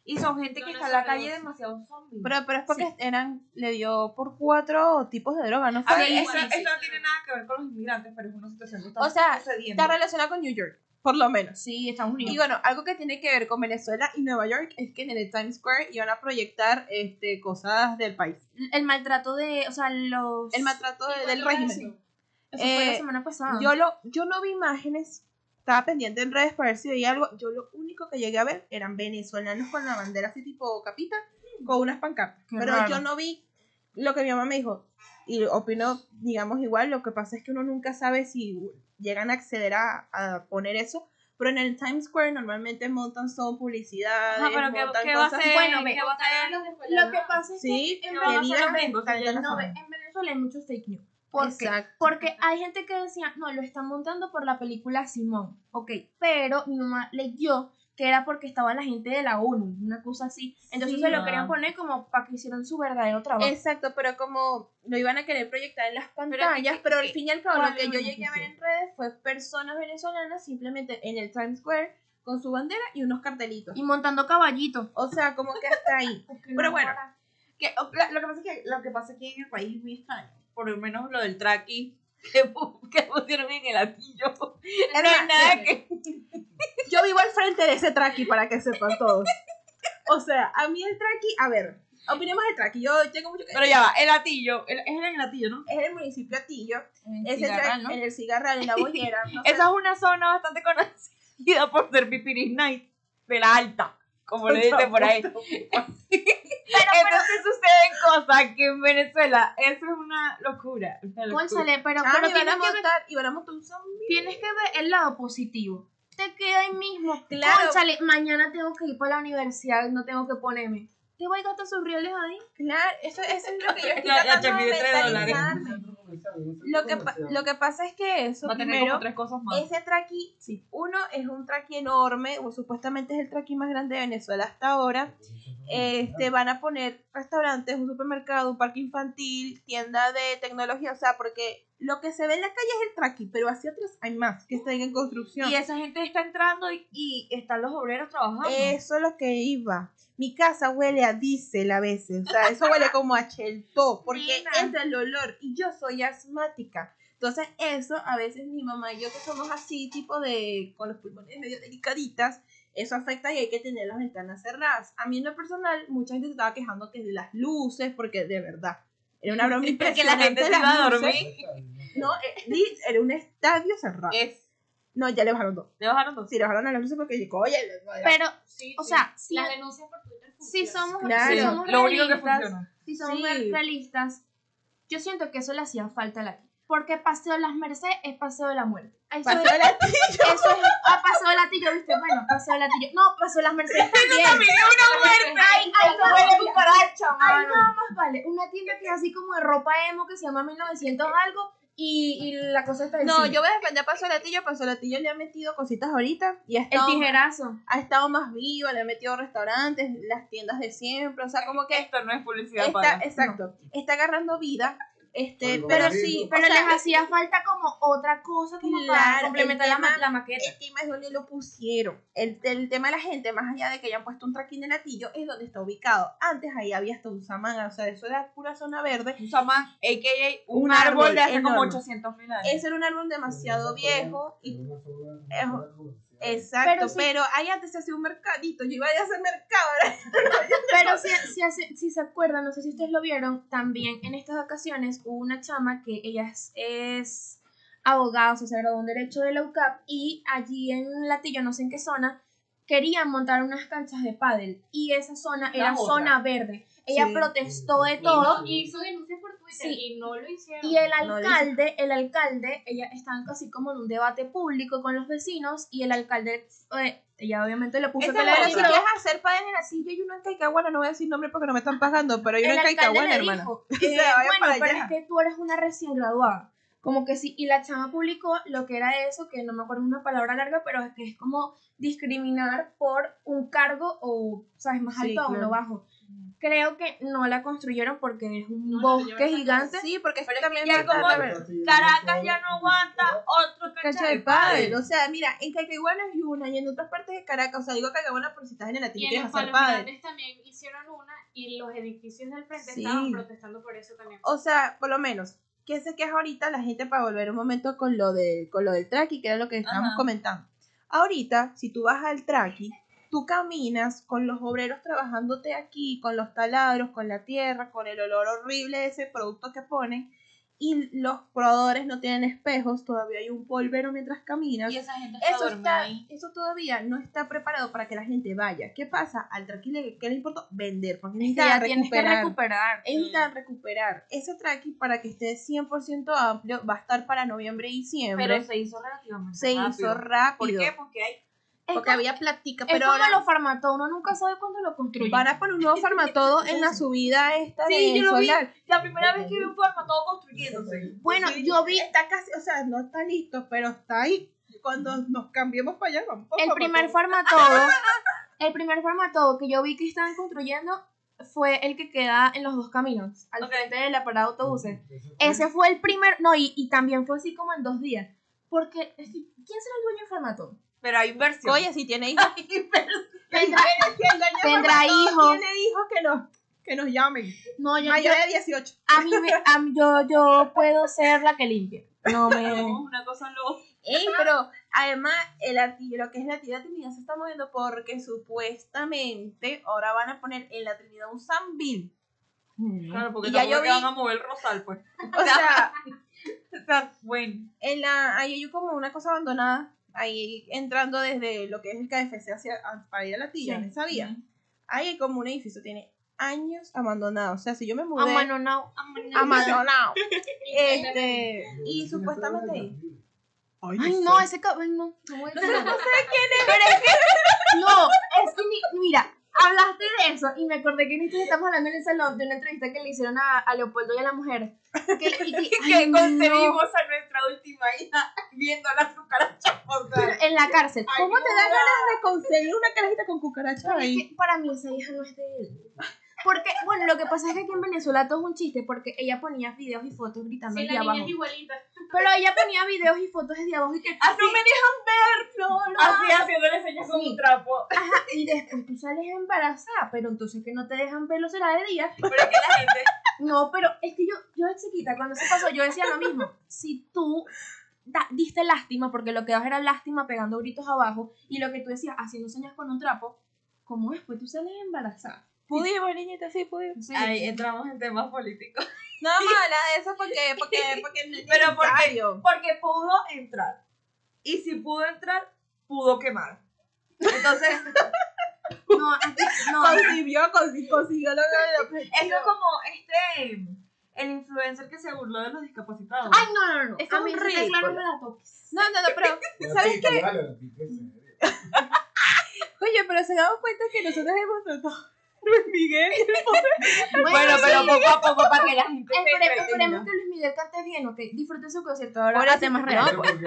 Y son gente No, que no está en la calle demasiado zombies. Pero, pero es porque eran, le dio por cuatro tipos de droga, ¿no A fue? ver, Sí, eso, sí, eso sí. no tiene nada que ver con los inmigrantes, pero es una situación que está O sea, sucediendo. Está relacionado con New York, por lo menos. Sí, Estados Unidos. Y bueno, algo que tiene que ver con Venezuela y Nueva York es que en el Times Square iban a proyectar este, cosas del país. el maltrato de, o sea, los... El maltrato de- del ¿Cuándo era régimen. eso? Eso fue la eh, semana pasada. Yo, lo, yo no vi imágenes, estaba pendiente en redes para ver si veía algo. Yo lo único que llegué a ver eran venezolanos con la bandera así tipo capita, con unas pancartas. Qué Pero raro. yo no vi lo que mi mamá me dijo. Y opino, digamos, igual. Lo que pasa es que uno nunca sabe si llegan a acceder a, a poner eso. Pero en el Times Square normalmente montan son publicidades, Ajá, pero ¿qué- montan qué va a cosas. ser? Bueno, ¿Qué va a ser? Lo que pasa es Sí, que en ¿qué va a pasar Venezuela, no, no en Venezuela hay mucho fake news. ¿Por qué? Exacto. Porque hay gente que decía, no, lo están montando por la película Simón. Ok, pero mi mamá leyó que era porque estaba la gente de la ONU, una cosa así. Entonces Sí. se lo Ah. querían poner como para que hicieran su verdadero trabajo. Exacto, pero como lo iban a querer proyectar en las ¿qué- pantallas, qué- pero, al fin y al cabo lo que yo llegué a ver en redes fue personas venezolanas simplemente en el Times Square con su bandera y unos cartelitos. Y montando caballitos. O sea, como que hasta ahí. Pero bueno, Que, lo que pasa es que lo que pasa aquí en el país es muy extraño. Por lo menos lo del tracking que, pu- que pusieron en el atillo. No hay nada que. yo vivo al frente de ese traqui para que sepan todos. O sea, a mí el traqui, a ver, opinemos del traqui. Yo tengo mucho que Pero ya va, el atillo. el- es en el atillo, ¿no? Es el municipio Atillo, En es el Cigarral, tra- ¿no? en el Cigarral, en la Bollera. no sé. Esa es una zona bastante conocida por ser Pipiris Night de la alta, como le dicen por ahí. Entonces suceden cosas que en Venezuela, eso es una locura. una locura. Pero, Ah, pero van tienes, a que ver, montar y van a montar un zombie. tienes que ver el lado positivo. Te queda ahí mismo. Claro. Cónchale, mañana tengo que ir para la universidad, no tengo que ponerme. Te voy a gastar sus reales ahí. Claro, eso, eso es lo que yo estoy La- de tres dólares. Lo que, lo que pasa es que eso, Va a tener primero, como tres cosas más. ese traqui, sí, uno es un traqui enorme, o supuestamente es el traqui más grande de Venezuela hasta ahora. Este, van a poner restaurantes, un supermercado, un parque infantil, tienda de tecnología, o sea, porque lo que se ve en la calle es el traqui, pero hacia atrás hay más que están en construcción. Y esa gente está entrando y, y están los obreros trabajando. Eso es lo que iba. Mi casa huele a diésel a veces, o sea, eso huele como a chelto, porque entra el olor y yo soy asmática. Entonces, eso a veces mi mamá y yo que somos así, tipo de, con los pulmones medio delicaditas, eso afecta y hay que tener las ventanas cerradas. A mí en lo personal, mucha gente se estaba quejando que de las luces, porque de verdad, era una broma Porque la impresionante. gente se las iba a dormir. No, eh, era un estadio cerrado. Es. No, ya le bajaron dos. ¿Le bajaron dos? Sí, le bajaron a las luces porque llegó, oye, no Pero, Sí, o sí. sea, si, Las denuncias por Twitter si somos, Claro. si Sí, somos lo único que realistas, funciona. si somos Sí. realistas, yo siento que eso le hacía falta a la porque Paseo de las Mercedes es Paseo de la Muerte. Eso Paseo es, de la- eso es ah, Paseo de Latillo, ¿viste? Bueno, Paseo de Latillo. No, Paseo de las Mercedes también. Ay, ay, no, huele a mira, cucaracha, Ahí mano. nada más vale. Una tienda que es así como de ropa emo que se llama 1900 algo y, y la cosa está No, encima. yo voy a defender a Paso Latillo. Paso Latillo le ha metido cositas ahorita y ha El estado, tijerazo. ha estado más vivo, le ha metido restaurantes, las tiendas de siempre, o sea, como que Esto no es publicidad está, para. exacto, está agarrando vida, este, Algo pero sí. Pero o sea, les hacía falta como otra cosa como para Claro, complementar el la, ma- tema- la maqueta. el tema es donde lo pusieron. El, el tema de la gente, más allá de que hayan puesto un traquín de latillo, es donde está ubicado. Antes ahí había hasta un samán, o sea, eso era pura zona verde. Un samán, a.k.a. un, Un árbol, árbol de hace como enorme. 800 mil años. Ese era un árbol demasiado viejo y Exacto, Pero pero, ahí antes se hacía un mercadito, yo iba a hacer mercado, ahora Pero si, si, hace- si se acuerdan, no sé si ustedes lo vieron, también en estas vacaciones hubo una chama que ella es, es abogada, o sea, se graduó en Derecho de la UCAP y allí en Latillo, no sé en qué zona, querían montar unas canchas de pádel y esa zona era otra. zona verde. Ella Sí. protestó de Y todo no- y hizo denuncias por Twitter Sí. y no lo hicieron. y el No, alcalde, el alcalde, ella estaban casi como en un debate público con los vecinos y el alcalde, eh, ella obviamente le puso que la si decía- quieres hacer padre en la silla y uno en Caicahuana, no voy a decir nombre porque no me están pagando, pero hay uno en Caicahuana, hermana. dijo, sea, eh, vaya bueno, para pero allá. es que tú eres una recién graduada. Como que sí, y la chama publicó lo que era eso, que no me acuerdo una palabra larga, pero es que es como discriminar por un cargo o, ¿sabes? Más Sí, alto o claro. uno bajo. Creo que no la construyeron porque es un No, bosque gigante. Sí, porque es que Pero es que también ya falta como- la ver- Caracas ya no aguanta otro cancha de pádel. O sea, mira, en Caicaiguana hay una y en otras partes de Caracas, o sea, digo Caicaiguana por si estás en el y en quieres los hacer pádel. también hicieron una y los edificios del frente Sí. estaban protestando por eso también. O sea, por lo menos, ¿qué se queja ahorita la gente para volver un momento con lo, de, con lo del traqui, que era lo que estábamos Ajá. comentando? Ahorita, si tú vas al traqui, tú caminas con los obreros trabajándote aquí, con los taladros, con la tierra, con el olor horrible de ese producto que ponen, y los probadores no tienen espejos, todavía hay un polvero mientras caminas. Y esa gente Eso, duerme está, ahí. eso todavía no está preparado para que la gente vaya. ¿Qué pasa? Al traqui le, ¿qué le importa? Vender, porque Que necesita ya tienes que recuperar. recuperar. Necesitan recuperar. Ese tracking para que esté 100% amplio va a estar para noviembre y diciembre. Pero se hizo relativamente se rápido. hizo rápido. ¿Por qué? Porque hay Porque como- había plática, Es pero como ahora los farmatodo, uno nunca sabe cuándo lo construyen. van a poner un nuevo farmatodo en la subida esta Sí, de yo lo vi. solar. la primera vez que vi un forma todo construyéndose. Bueno, Sí, yo vi Está casi, o sea, no está listo, pero está ahí. Cuando nos cambiemos para allá, vamos. el primer farmatodo. farmatodo, el primer farmatodo que yo vi que estaban construyendo fue el que queda en los dos caminos, al Ok. frente de la parada de autobuses. Ese fue el primer, no, y, y también fue así como en dos días. Porque, es que, ¿quién será el dueño del farmatodo? Pero hay inversión. Oye, si tiene hijos. Tendrá, hijos. Tiene hijos que nos, que nos llamen. no, yo, yo, Mayores de 18. a mí me- a mí- yo, yo puedo ser la que limpie. No me... No, una cosa no. Ey, pero además el arti- lo que es la Trinidad Trinidad se está moviendo porque supuestamente ahora van a poner en la Trinidad un Sambil. Claro, porque Y ya yo vi- van a mover el rosal, pues. O sea, O sea, bueno. en la, ahí hay como una cosa abandonada, ahí entrando desde lo que es el KFC hacia, para ir a la tía, Sí. en esa vía. Ujú. Ahí hay como un edificio, tiene años abandonado. O sea, si yo me mudé... A mano no. Abandonado. este, y supuestamente ahí. Ay, no, ese cabrón, no. No, voy a decir nada. Pero es que, no, es que, ni- mira, hablaste de eso y me acordé que nosotros estamos hablando en el salón de una entrevista que le hicieron a, a Leopoldo y a la mujer. Que, y que- Que ay, no, concebimos a nuestra última hija viendo a las cucarachas en la cárcel. ¿Cómo te da ganas de conseguir una carajita con cucaracha Pero es ahí? que para mí esa hija no es de él. Porque, bueno, lo que pasa es que aquí en Venezuela todo es un chiste porque ella ponía videos y fotos gritando Sí, desde la niña abajo. es igualita. Pero ella ponía videos y fotos desde abajo y que Así, no me dejan ver. no, no. Así haciéndole señas con un trapo. Ajá, y después tú sales embarazada, pero entonces que no te dejan verlo será de día. Pero es que la gente. No, pero es que yo, yo de chiquita, cuando se pasó, yo decía lo mismo. Si tú da- diste lástima, porque lo que das era lástima pegando gritos abajo, y lo que tú decías haciendo señas con un trapo, ¿cómo después tú sales embarazada? Pudimos, niñita, sí, pudimos. Ahí entramos en temas políticos. No vamos a hablar de eso porque, porque, porque Pero porque- pudo entrar. Y si pudo entrar, pudo quemar. Entonces, No, no. Consiguió, consiguió, consiguió lo que lo esto es como este. El influencer que se burló de los discapacitados. Ay, no, no, no. Es a un ridículo. no me la toques. No, no, no, pero, ¿sabes qué? Oye, pero se dado cuenta que nosotros hemos tratado a Luis Miguel. bueno, pero sí. poco a poco para que la gente Espere- esperemos que Luis Miguel cante bien, ok. Disfrute su concierto ahora. Por a eso- temas pues.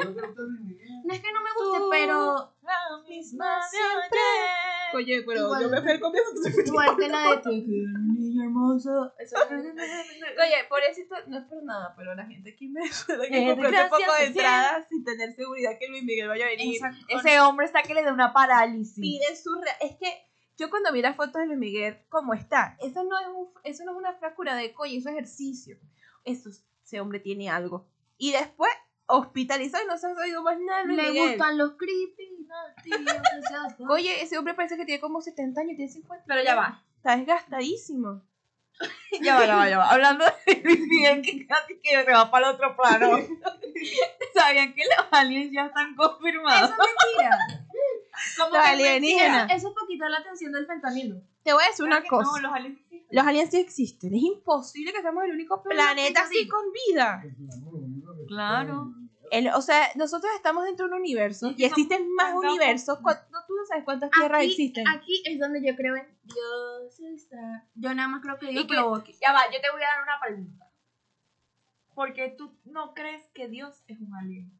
No es que no me guste, pero La misma siempre. Oye, pero Igual- yo me fui al comienzo. entonces- igual que la de niña hermosa. Eso Oye, por eso no es por nada, pero la gente aquí me suena Eh, que compró un poco de sí. entradas sin tener seguridad que Luis Miguel vaya a venir. Exacto. Ese hombre está que le da una parálisis. pide su re- es que yo cuando vi las fotos de Luis Miguel como está eso no es un, eso no es una fractura de coño eso es ejercicio eso es- ese hombre tiene algo y después hospitalizado y no se ha oído más nada de Luis Me Miguel gustan los creepy, no, tío, oye ese hombre parece que tiene como 70 años tiene 50 Pero ya va. está desgastadísimo Ya va, ya va, ya va. Hablando de Luis Miguel, que casi que se va para el otro plano. ¿Sabían que los aliens ya están confirmados? Eso es mentira. Como Los que alienígenas. Eso es poquito la atención del fentanilo. te voy a decir una cosa No, los aliens sí. los aliens sí existen es imposible que seamos el único planeta así con vida Claro. El- o sea nosotros estamos dentro de un universo y existen más universos ¿Cuán- no, tú no sabes cuántas tierras Aquí, existen aquí es donde yo creo en Dios está. Yo nada más creo que Dios provoque. Ya va, yo te voy a dar una pregunta. ¿Por qué tú no crees que Dios es un alien?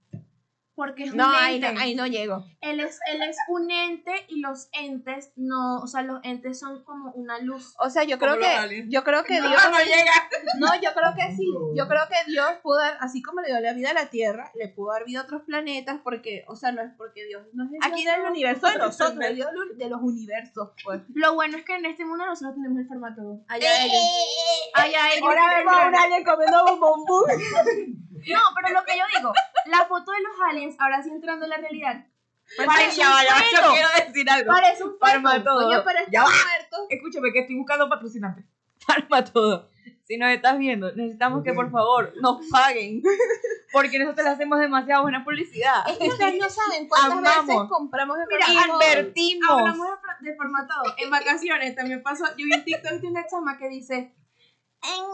Porque es No, un ahí no, ente. ahí no llego. Él es, él es un ente y los entes no, o sea, los entes son como una luz. O sea, yo creo que aliens. yo creo que No, Dios no llega. No, yo creo que sí. Yo creo que Dios pudo, dar- así como le dio la vida a la Tierra, le pudo dar vida a otros planetas, porque, o sea, no es porque Dios no es el Aquí Dios del universo de nosotros, el Dios de los universos, pues. Lo bueno es que en este mundo nosotros tenemos el formato. Allá ellos. Allá ellos. Ahora vemos a un alien comiendo bombombú. No, pero lo que yo digo, la foto de los aliens, ahora sí entrando en la realidad, Parece, ya va, ya va, yo quiero decir algo. parece un feto. todo. Coño, pero Ya muerto. Escúchame que estoy buscando patrocinantes. Palma todo. Si nos estás viendo, necesitamos que por favor nos paguen. Porque nosotros le hacemos demasiada buena publicidad. Es que ustedes no saben cuántas Amamos. veces compramos en Mira, Mercado. Invertimos. Hablamos de, for- de formato. En vacaciones también pasó. Yo vi un TikTok de una chama que dice: En,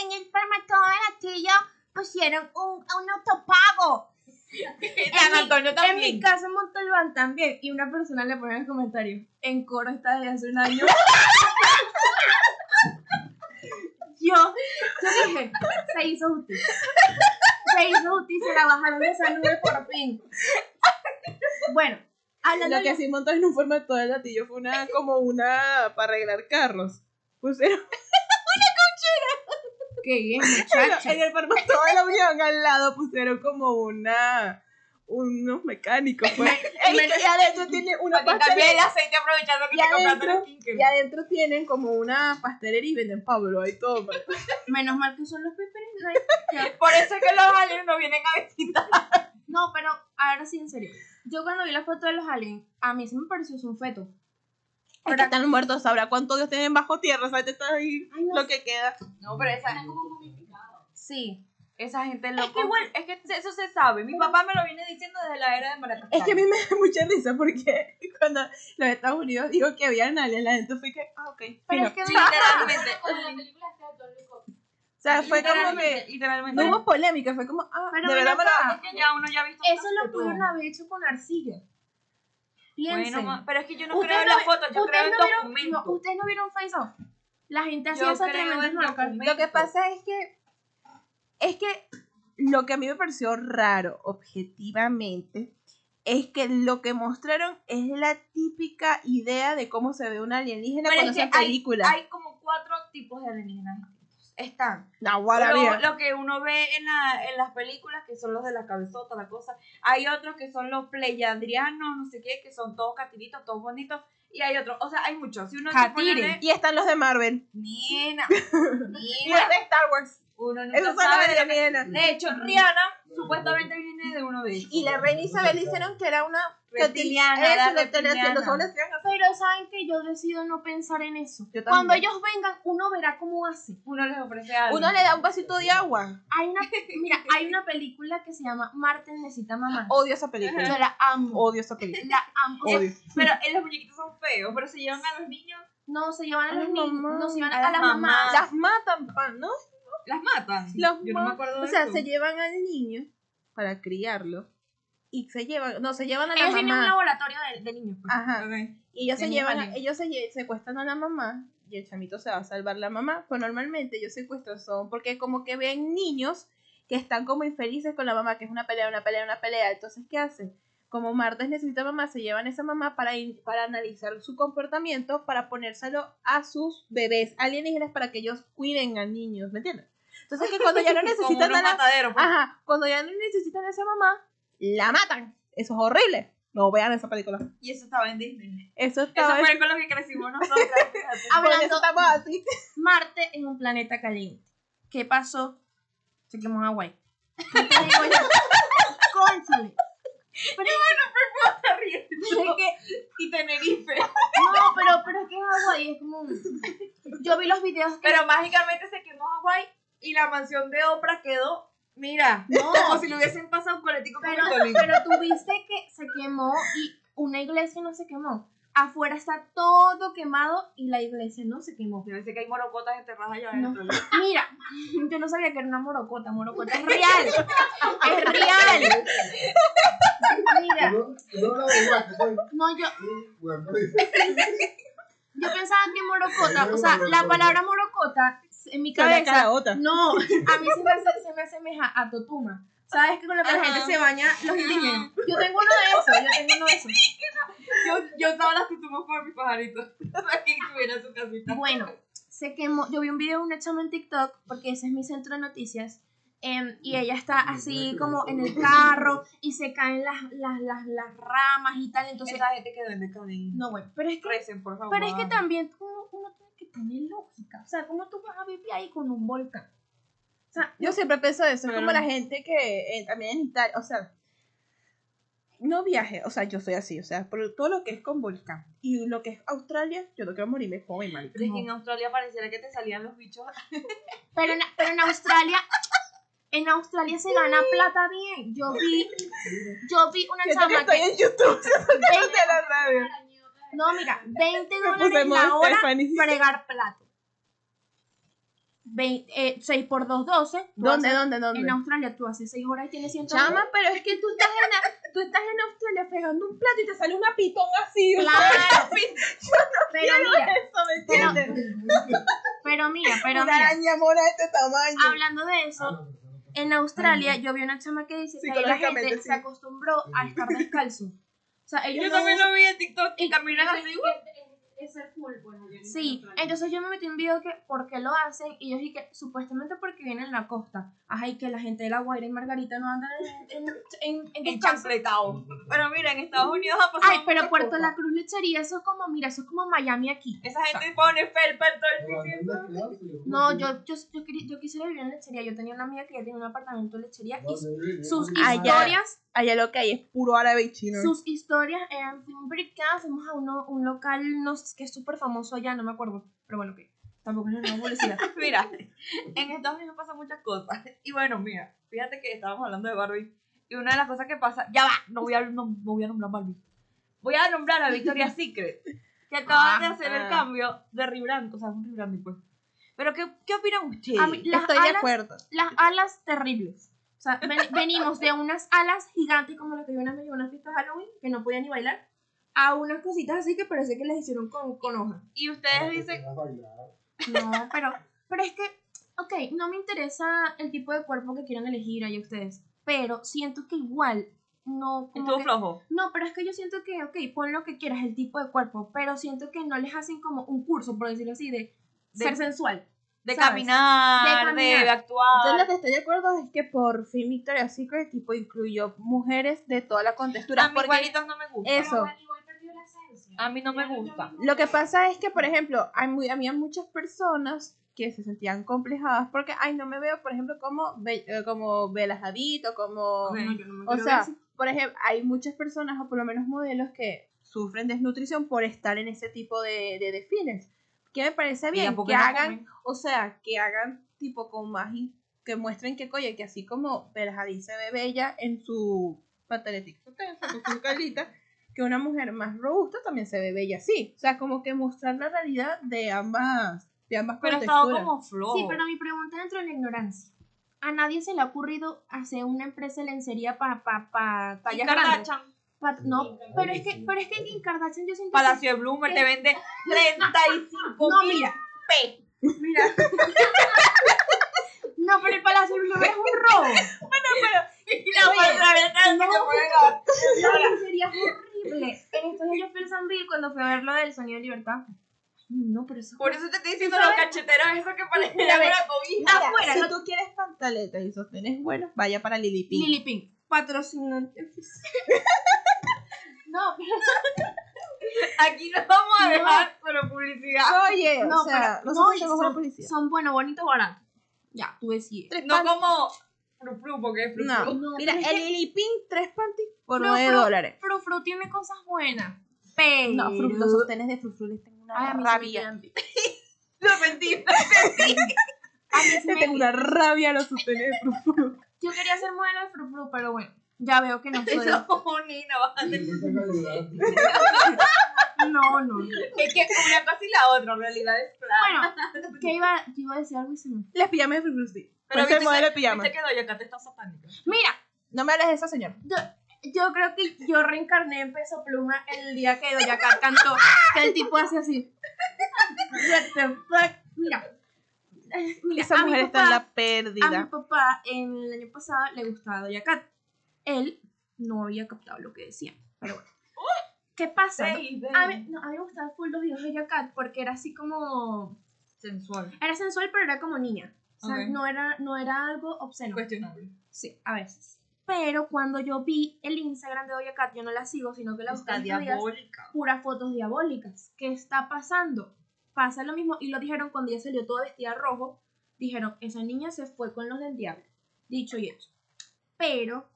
en el formato de la tía pusieron un, un autopago. Antonio En también. mi casa en Montalbán también. Y una persona le pone en el comentario: En coro está desde hace un año. yo, yo dije: Se hizo justicia. Se hizo justicia, la bajaron de esa nube por fin. Bueno, hablando Lo que de sí montó en un formato de latillo fue una, como una para arreglar carros. Pusieron que es, en muchacha. el formato de la unión al lado pusieron como una unos mecánicos pues. Y adentro tiene una pastelería el aceite aprovechando que Y adentro- y adentro tienen como una pastelería y venden Pablo ahí todo pues. Menos mal que son los Knight. Por eso es que los aliens no vienen a visitar. No, pero ahora sí, en serio. Yo cuando vi la foto de los aliens, a mí sí me pareció un feto. Es que están muertos sabrá cuánto Dios tienen bajo tierra sabes está ahí Ay, no lo que queda No, pero esa, Están como momificados. Sí. esa gente loco. Es que igual- es que eso se sabe. Mi papá me lo viene diciendo desde la era de Maracay. es que a mí me da mucha risa porque cuando los Estados Unidos dijo que había aliens la gente fue que ah ok Pero es que literalmente. La película o sea fue como literalmente, que literalmente. no hubo polémica fue como ah Pero de verdad lo. Es que ya uno ya ha visto eso lo pudieron haber hecho con arcilla. Piensen. Bueno, pero es que yo no creo en no la vi- foto, yo creo en no vieron- documentos. no, Ustedes no vieron Face Off. La gente hacía esas tremendas marcas. Lo que pasa es que es que lo que a mí me pareció raro objetivamente es que lo que mostraron es la típica idea de cómo se ve un alienígena Pero cuando es que hay, película. hay como cuatro tipos de alienígenas. Están Nahuara, lo, lo que uno ve en, la, en las películas, que son los de la cabezota, la cosa. Hay otros que son los pleyadrianos, no sé qué, que son todos catiritos, todos bonitos. Y hay otros, o sea, hay muchos. Si uno se pone Y están los de Marvel. Nena, Y nena, los de Star Wars. Uno nunca los sabe de alienígenas. De hecho, Rihanna supuestamente viene de uno de ellos. Y la reina Isabel hicieron que era una Reptiliana, Eso, reptiliana. los hombres. Pero saben que yo decido no pensar en eso. Yo Cuando ellos vengan, uno verá cómo hace. Uno les ofrece algo. Uno le da un vasito de agua. Hay una, mira, hay una película que se llama Marte necesita mamá. Odio esa Yo película. la amo. Odio esa película. La amo. O sea, Odio. Pero eh, los muñequitos son feos, pero se llevan a los niños, no, se llevan a A los niños. No, se llevan A a, las mamás. mamás. Las matan, pan, ¿no? Las matan. Los Yo no me acuerdo de O sea, se llevan al niño para criarlo y se llevan, no, se llevan a la Ellos tienen un mamá. laboratorio de, de niños. pues. Ajá. Ok. Y ellos se llevan, animales. ellos se lle- secuestran a la mamá y el chamito se va a salvar la mamá. Pues normalmente ellos secuestran son porque como que ven niños que están como infelices con la mamá, que es una pelea, una pelea, una pelea. Entonces, ¿qué hacen? Como Martes necesita mamá, se llevan a esa mamá para, in- para analizar su comportamiento, para ponérselo a sus bebés alienígenas para que ellos cuiden al niño, ¿me entiendes? Entonces que cuando ya no necesitan a la, mataderos. pues. Ajá, cuando ya no necesitan a esa mamá, la matan. Eso es horrible. No vean esa película. Y eso estaba en Disney. Eso Eso estaba. fue con lo que crecimos eso Hablando, estamos así. Marte es un planeta caliente. ¿Qué pasó? Se quemó Hawái. ¿Qué te digo yo? Cónchale. Pero es que, y Tenerife. no, pero, pero es que Hawái es como. Yo vi los videos que. Pero mágicamente se quemó Hawái y la mansión de Oprah quedó, mira, No. como si le hubiesen pasado un coletico con Pero, pero tú viste que se quemó y una iglesia no se quemó. Afuera está todo quemado y la iglesia no se quemó. Yo sé que hay morocotas enterradas allá No. adentro. Mira, yo no sabía que era una morocota. Morocota es real. Es real. Mira, No, yo, yo pensaba que morocota, o sea, la palabra morocota en mi cabeza, no, a mí se me, hace- se me asemeja a totuma. ¿Sabes que con lo que la gente Ajá. se baña los indígenas? Yo tengo uno de esos, yo tengo uno de esos. Yo, yo estaba las tutumas por mi pajarito. Para que tuviera su casita. Bueno, se quemó. Yo vi un video de una chama en TikTok, porque ese es mi centro de noticias. Em, y ella está así como en el carro y se caen las, las, las, las ramas y tal. Entonces, Esa gente que vende cadena. no, bueno, pero es que, Recen, por favor. pero es que también uno, uno tiene que tener lógica. O sea, ¿cómo tú vas a vivir ahí con un volcán? O sea, Yo siempre pienso eso, es como la gente que eh, también en Italia, o sea, no viaje, o sea, yo soy así, o sea, por todo lo que es con volcán y lo que es Australia, yo no quiero morirme joven, marica. Pero es que en Australia pareciera que te salían los bichos. Pero en, pero en Australia, en Australia se gana plata bien. Yo vi, yo vi una Siento que chama estoy que, en YouTube, de la radio. no mira, 20 Me dólares la hora Stephanie. fregar plato. Vein- eh, 6 por 2, 12. Tú ¿Dónde, haces- dónde, dónde? En Australia tú haces 6 horas y tienes 100 Chama, pero es que tú estás en, tú estás en Australia fregando un plato y te sale una pitón así. o sea, Claro. Pero mira, eso, ¿me pero, entiendes? pero mira, pero una mira, araña mona de este tamaño. hablando de eso, en Australia yo vi una chama que dice que ahí la gente sí. se acostumbró a estar descalzo. O sea, ellos Yo no también usan- lo vi en TikTok y caminan así. Es el full, allá en Sí, entonces yo me metí un video que por qué lo hacen y yo dije que supuestamente porque vienen en la costa. Ajá, y que la gente de La Guaira y Margarita no andan en, en, en, en En. Pero mira, en Estados Unidos ha pasado. Ay, pero Puerto cosas. La Cruz lechería, eso es como, mira, eso es como Miami aquí. Esa gente pone felpa en todo el sitio. No, yo, yo, yo, yo quisiera vivir en lechería. Yo tenía una amiga que ya tenía un apartamento de lechería y su- sus historias, Allá lo que hay es puro árabe y chino. sus historias eran que fuimos a uno, un local no, sé, que es súper famoso allá, no me acuerdo, pero bueno, que tampoco es una publicidad. Mira, en Estados Unidos pasan muchas cosas. Y bueno, mira, fíjate que estábamos hablando de Barbie. Y una de las cosas que pasa, ya va, no voy a, no, no voy a nombrar Barbie. Voy a nombrar a Victoria's Secret, que acaban de hacer el Ajá. cambio de rebrand, o sea, un rebranding pues. Pero, ¿qué, qué opinan ustedes? A mí- las Estoy de alas- acuerdo. las alas terribles. O sea, ven- venimos de unas alas gigantes como las que yo una vez en una fiesta de Halloween, que no podía ni bailar, a unas cositas así que parece que las hicieron con, con hoja. Y ustedes dicen, No, pero, pero es que, ok, no me interesa el tipo de cuerpo que quieran elegir ahí ustedes, pero siento que igual no... como estuvo que- flojo. no, pero es que yo siento que, ok, pon lo que quieras, el tipo de cuerpo, pero siento que no les hacen como un curso, por decirlo así, de, De- ser sensual. De caminar, De de, caminar. Yo actuar. lo que estoy de acuerdo es que por fin Victoria's Secret tipo incluyó mujeres de toda la contextura. A mí porque igualitos no me gusta. eso. Pero igual perdió la esencia. A mí no me gusta. Lo que pasa es que, por ejemplo, hay muy, había muchas personas que se sentían complejadas porque, ay, no me veo, por ejemplo, como, Be- eh, como Bella Hadid o como... Ok. O sea, por ejemplo, hay muchas personas, o por lo menos modelos, que sufren desnutrición por estar en ese tipo de, de desfiles. Que me parece bien que no hagan, comen. o sea, que hagan tipo con más y que muestren que, coye, que así como Bella Hadid se ve bella en su pantaleta con su calita, que una mujer más robusta también se ve bella así. O sea, como que mostrar la realidad de ambas, de ambas Pero estaba contexturas. como flojo. Sí, pero mi pregunta dentro de la ignorancia. A nadie se le ha ocurrido hacer una empresa de lencería para pa, pa, Y tallas grandes. No, pero es que, pero es que en Kardashian yo siento Palacio de Bloomer te vende 35 No, mil mira. P. Mira. no, pero el Palacio de Bloomer es un robo. Y la no. se puede ganar. La lencería es horrible. En estos días yo San Bill cuando fui a ver lo del Sonido de Libertad. No, pero eso Por eso te estoy diciendo los cacheteros, eso que ve. una cobija. Afuera, si no- tú quieres pantaletas y sostenes buenos, vaya para Lily Pink. Lily Pink, patrocinante. no, pero Aquí nos vamos a No. dejar pero publicidad. Oye, no, o sea, pero nosotros no, y son, policía. son bueno, bonito, barato. Ya, tú decides. Tres No como Fru Fru, porque es Fru No, Fru. No, mira, el Lily Pink, tres panties por Fru, 9 fru. dólares. Fru Fru tiene cosas buenas. Pero. No, fru- los sostenes de Frufru les tengo una Ay, a me rabia. Lo sentí. A mí me- tengo una rabia a los sostenes de Frufru. Yo quería ser modelo de Fru Fru, pero bueno, ya veo que no soy. No, Nina, bájate. No, no. Es que una cosa y la otra, en realidad es plana. Bueno, ¿qué iba, yo iba a decir algo y se me. Las pijamas de Frufru, sí. Pero el viste modelo de que, pijama. viste que Doña Cat está satánica. Mira, No me hables de esa señora. yo, yo creo que yo reencarné en Peso Pluma el día que Doña Cat cantó. Que el tipo hace así. What the fuck. Mira, Mira, Esa mujer está en la A mi pérdida. papá en el año pasado le gustaba Doja Cat. Él no había captado lo que decía. Pero bueno. ¿Qué pasa? A mí, no, a mí me gustaba full los videos de Doja Cat porque era así como... Sensual. Era sensual, pero era como niña. O sea, no, era, no era algo obsceno. Cuestionable. Sí, a veces. Pero cuando yo vi el Instagram de Doja Cat, yo no la sigo, sino que la busqué Está estos días, diabólica. puras fotos diabólicas. ¿Qué está pasando? Pasa lo mismo, y lo dijeron cuando ella salió toda vestida rojo. Dijeron, esa niña se fue con los del diablo. Dicho y hecho. Pero,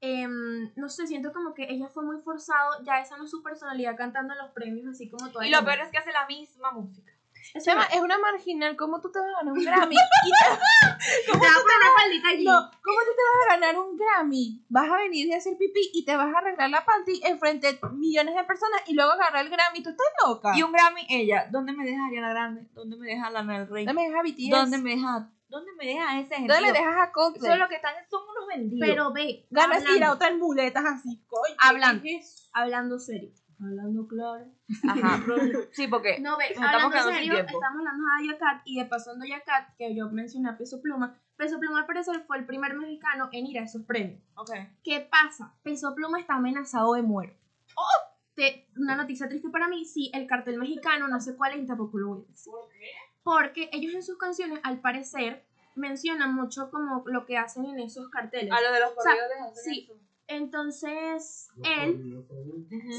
em, no sé, siento como que ella fue muy forzado. Ya esa no es su personalidad cantando en los premios, así como toda Y lo peor es que hace la misma música. Eso Chama, no. es una marginal. ¿Cómo tú te vas a ganar un Grammy? Te- a una allí. no, ¿cómo tú te vas a ganar un Grammy? Vas a venir y hacer pipí y te vas a arreglar la panty enfrente de millones de personas y luego agarrar el Grammy. ¿Tú estás loca? Y un Grammy, ella, ¿dónde me deja Ariana Grande? ¿Dónde me deja Lana del Rey? ¿Dónde me dejas a BTS? ¿Dónde me deja? ¿Dónde me deja ese gente? ¿Dónde me dejas a Coldplay? Solo que están son unos vendidos. Pero ve, Ganas ir a otra en muletas así, coño. Hablando. ¿qué es eso? hablando serio. Hablando claro. Ajá. sí, porque No, ve, Nos estamos hablando quedando sin serio, tiempo. estamos hablando de Doja Cat y de paso en Doja Cat, que yo mencioné a Peso Pluma. Peso Pluma al parecer fue el primer mexicano en ir a esos premios. Okay. ¿Qué pasa? Peso Pluma está amenazado de muerte. ¡Oh! Te- una noticia triste para mí, sí, el cartel mexicano, no sé cuál es, y tampoco lo voy a decir. Porque ellos en sus canciones, al parecer, mencionan mucho como lo que hacen en esos carteles. A lo de los O sea, corridos de sí. Entonces, él,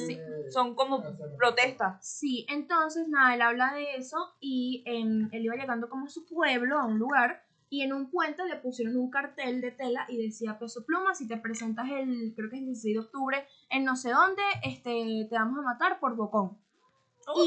Sí. Son como protestas. sí, entonces nada, él habla de eso y em, él iba llegando como a su pueblo, a un lugar, y en un puente le pusieron un cartel de tela y decía Peso Pluma, si te presentas el, creo que es el 16 de octubre, en no sé dónde, este, te vamos a matar por bocón.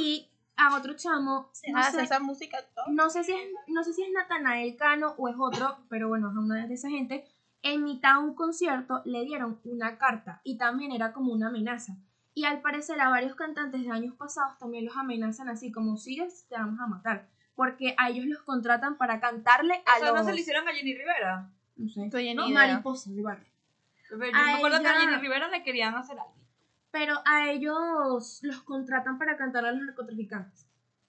Y a otro chamo, no Hace sé, esa música no sé si es, no sé si es Natanael Cano o es otro, pero bueno, es una de esa gente. En mitad de un concierto le dieron una carta y también era como una amenaza. Y al parecer a varios cantantes de años pasados también los amenazan así como sigues, te vamos a matar. Porque a ellos los contratan para cantarle a ¿Eso los... no se le hicieron a Jenny Rivera? no sé, Estoy en no, idea. mariposas del barrio. Yo me A acuerdo que a Jenny Rivera le querían hacer algo. Pero a ellos los contratan para cantarle a los narcotraficantes.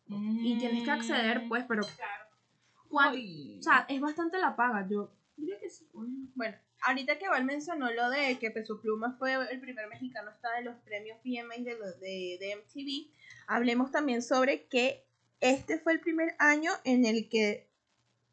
Y tienes que acceder, pues, pero... ¿cuánto- O sea, es bastante la paga, yo diría que sí. Bueno, ahorita que Val mencionó lo de que Peso Pluma fue el primer mexicano está en los premios VMA de, los- de, de MTV, hablemos también sobre que este fue el primer año en el que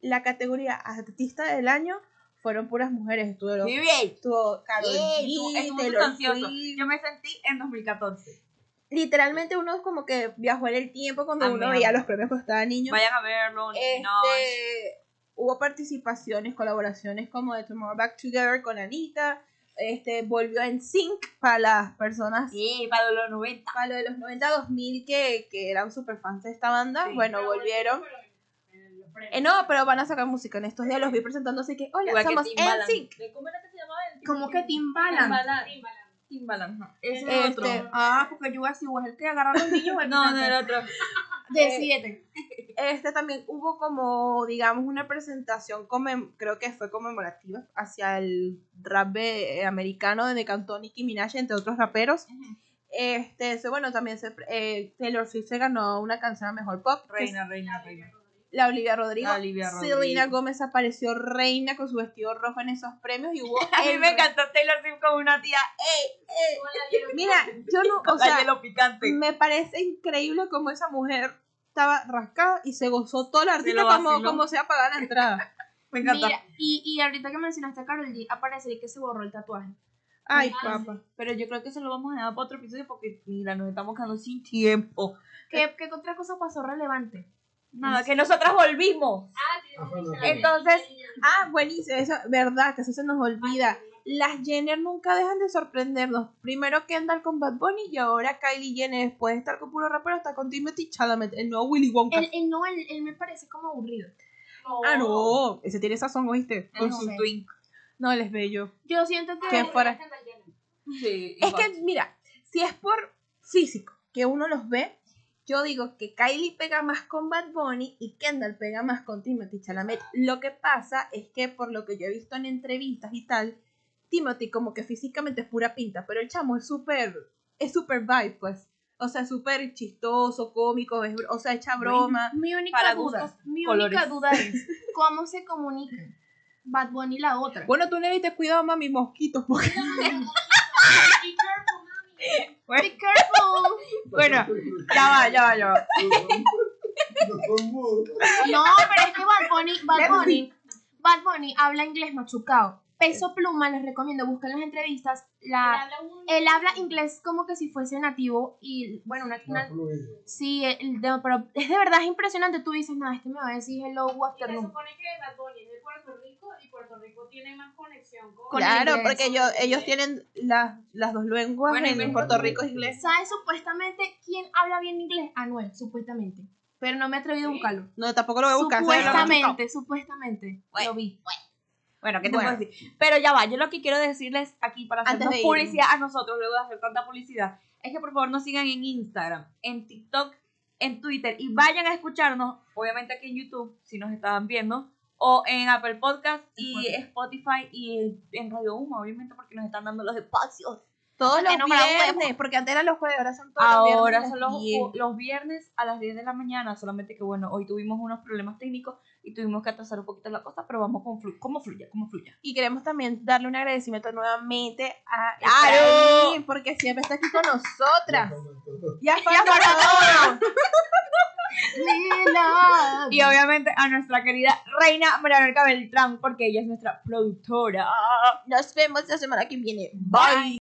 la categoría artista del año fueron puras mujeres. Estuvo, Muy bien. estuvo Karol G, Taylor. Swift. Yo me sentí en 2014. Literalmente uno como que viajó en el tiempo cuando uno veía los premios cuando estaba niño. Vayan a verlo. Este, hubo participaciones, colaboraciones como de Tomorrow Back Together con Anita. Este, volvió en Sync para las personas Sí, para los 90. para lo de los 90 2000 que, que eran super fans de esta banda. Sí. Bueno, volvieron. Eh, no, pero van a sacar música en estos días. Los vi presentando así que, hola, Igual que somos Timbaland. NSYNC. ¿Cómo era que se llamaba? el Como que Timbaland. Timbaland. ajá. Ese es Este, otro. Ah, porque yo así, o es el que agarra a los niños el No, no era otro. Decídete. Este también hubo como, digamos, una presentación, creo que fue conmemorativa, hacia el rap eh, americano donde cantó Nicki Minaj, entre otros raperos. Este, eso, bueno, también se, eh, Taylor Swift se ganó una canción a Mejor Pop. Reina, reina, reina. La Olivia Rodrigo. La Olivia Selena Rodrigo. Gómez apareció reina con su vestido rojo en esos premios y hubo... A mí me encantó Taylor Swift como una tía. Mira, yo no, o sea, picante. me parece increíble cómo esa mujer estaba rascada y se gozó todo el artista lo como, como sea pagar la entrada. Me encanta. Mira, y, y ahorita que mencionaste a Karol G, aparece que se borró el tatuaje. Ay, Ah, papá. Pero yo creo que eso lo vamos a dejar para otro episodio porque, mira, nos estamos quedando sin tiempo. ¿Qué, qué otra cosa pasó relevante? Nada, que nosotras volvimos. Entonces, ah, buenísimo, eso, verdad, que eso se nos olvida. Las Jenner nunca dejan de sorprendernos. Primero Kendall con Bad Bunny y ahora Kylie Jenner, después de estar con puro rapero, está con Timothy Chalamet, el nuevo Willy Wonka. Él, él no, él, él me parece como aburrido. Ah, no, ese tiene sazón, ¿oíste? Con no su sé. twink. No, él es bello. Yo siento que... Que fuera. Sí, Es que, mira, si es por físico que uno los ve, yo digo que Kylie pega más con Bad Bunny y Kendall pega más con Timothy Chalamet. Lo que pasa es que por lo que yo he visto en entrevistas y tal, Timothy como que físicamente es pura pinta, pero el chamo es súper, es súper vibe, pues. O sea, súper chistoso, cómico, es- o sea, echa broma. Mi única Para duda, gustos, mi colores. única duda es cómo se comunican Bad Bunny y la otra. Bueno, tú le diste cuidado, mami, mosquitos, porque Be careful, mami. Be careful. Bueno, ya va, ya va, ya va. No, pero es que Bad Bunny, Bad Bunny, Bad Bunny habla inglés machucado. Peso Pluma, les recomiendo, busquen las entrevistas. La, Habla un- él habla inglés como que si fuese nativo y, bueno, una, una- sí, el de- pero es de verdad es impresionante. Tú dices, no, este me va a decir hello, Y se afternoon. supone que Bad Bunny es de Puerto Rico y Puerto Rico tiene más conexión con... El claro, inglés. porque ellos, ellos tienen las, las dos lenguas Bueno, en Puerto Rico es inglés. ¿Sabes supuestamente quién habla bien inglés? Anuel, supuestamente. Pero no me he atrevido a Sí. buscarlo. No, tampoco lo voy a buscar. Supuestamente, supuestamente. Bueno. Lo vi. Bueno, ¿qué te Bueno. puedo decir? Pero ya va, yo lo que quiero decirles aquí para hacernos publicidad a nosotros, luego de hacer tanta publicidad, es que por favor nos sigan en Instagram, en TikTok, en Twitter y vayan a escucharnos, obviamente aquí en YouTube, si nos estaban viendo, o en Apple Podcast y Spotify y en Radio Humo, obviamente porque nos están dando los espacios. Todos los viernes, porque antes eran los jueves, ahora son todos los Ahora viernes. son a las los, 10. los viernes a las 10 de la mañana, solamente que bueno, hoy tuvimos unos problemas técnicos y tuvimos que atrasar un poquito la cosa, pero vamos con flu como fluya, como fluya. Y queremos también darle un agradecimiento nuevamente a ¡Claro! Efraín, porque siempre está aquí con nosotras. Falta todo. Lila. Y obviamente a nuestra querida reina Marianela Beltrán, porque ella es nuestra productora. Nos vemos la semana que viene. Bye.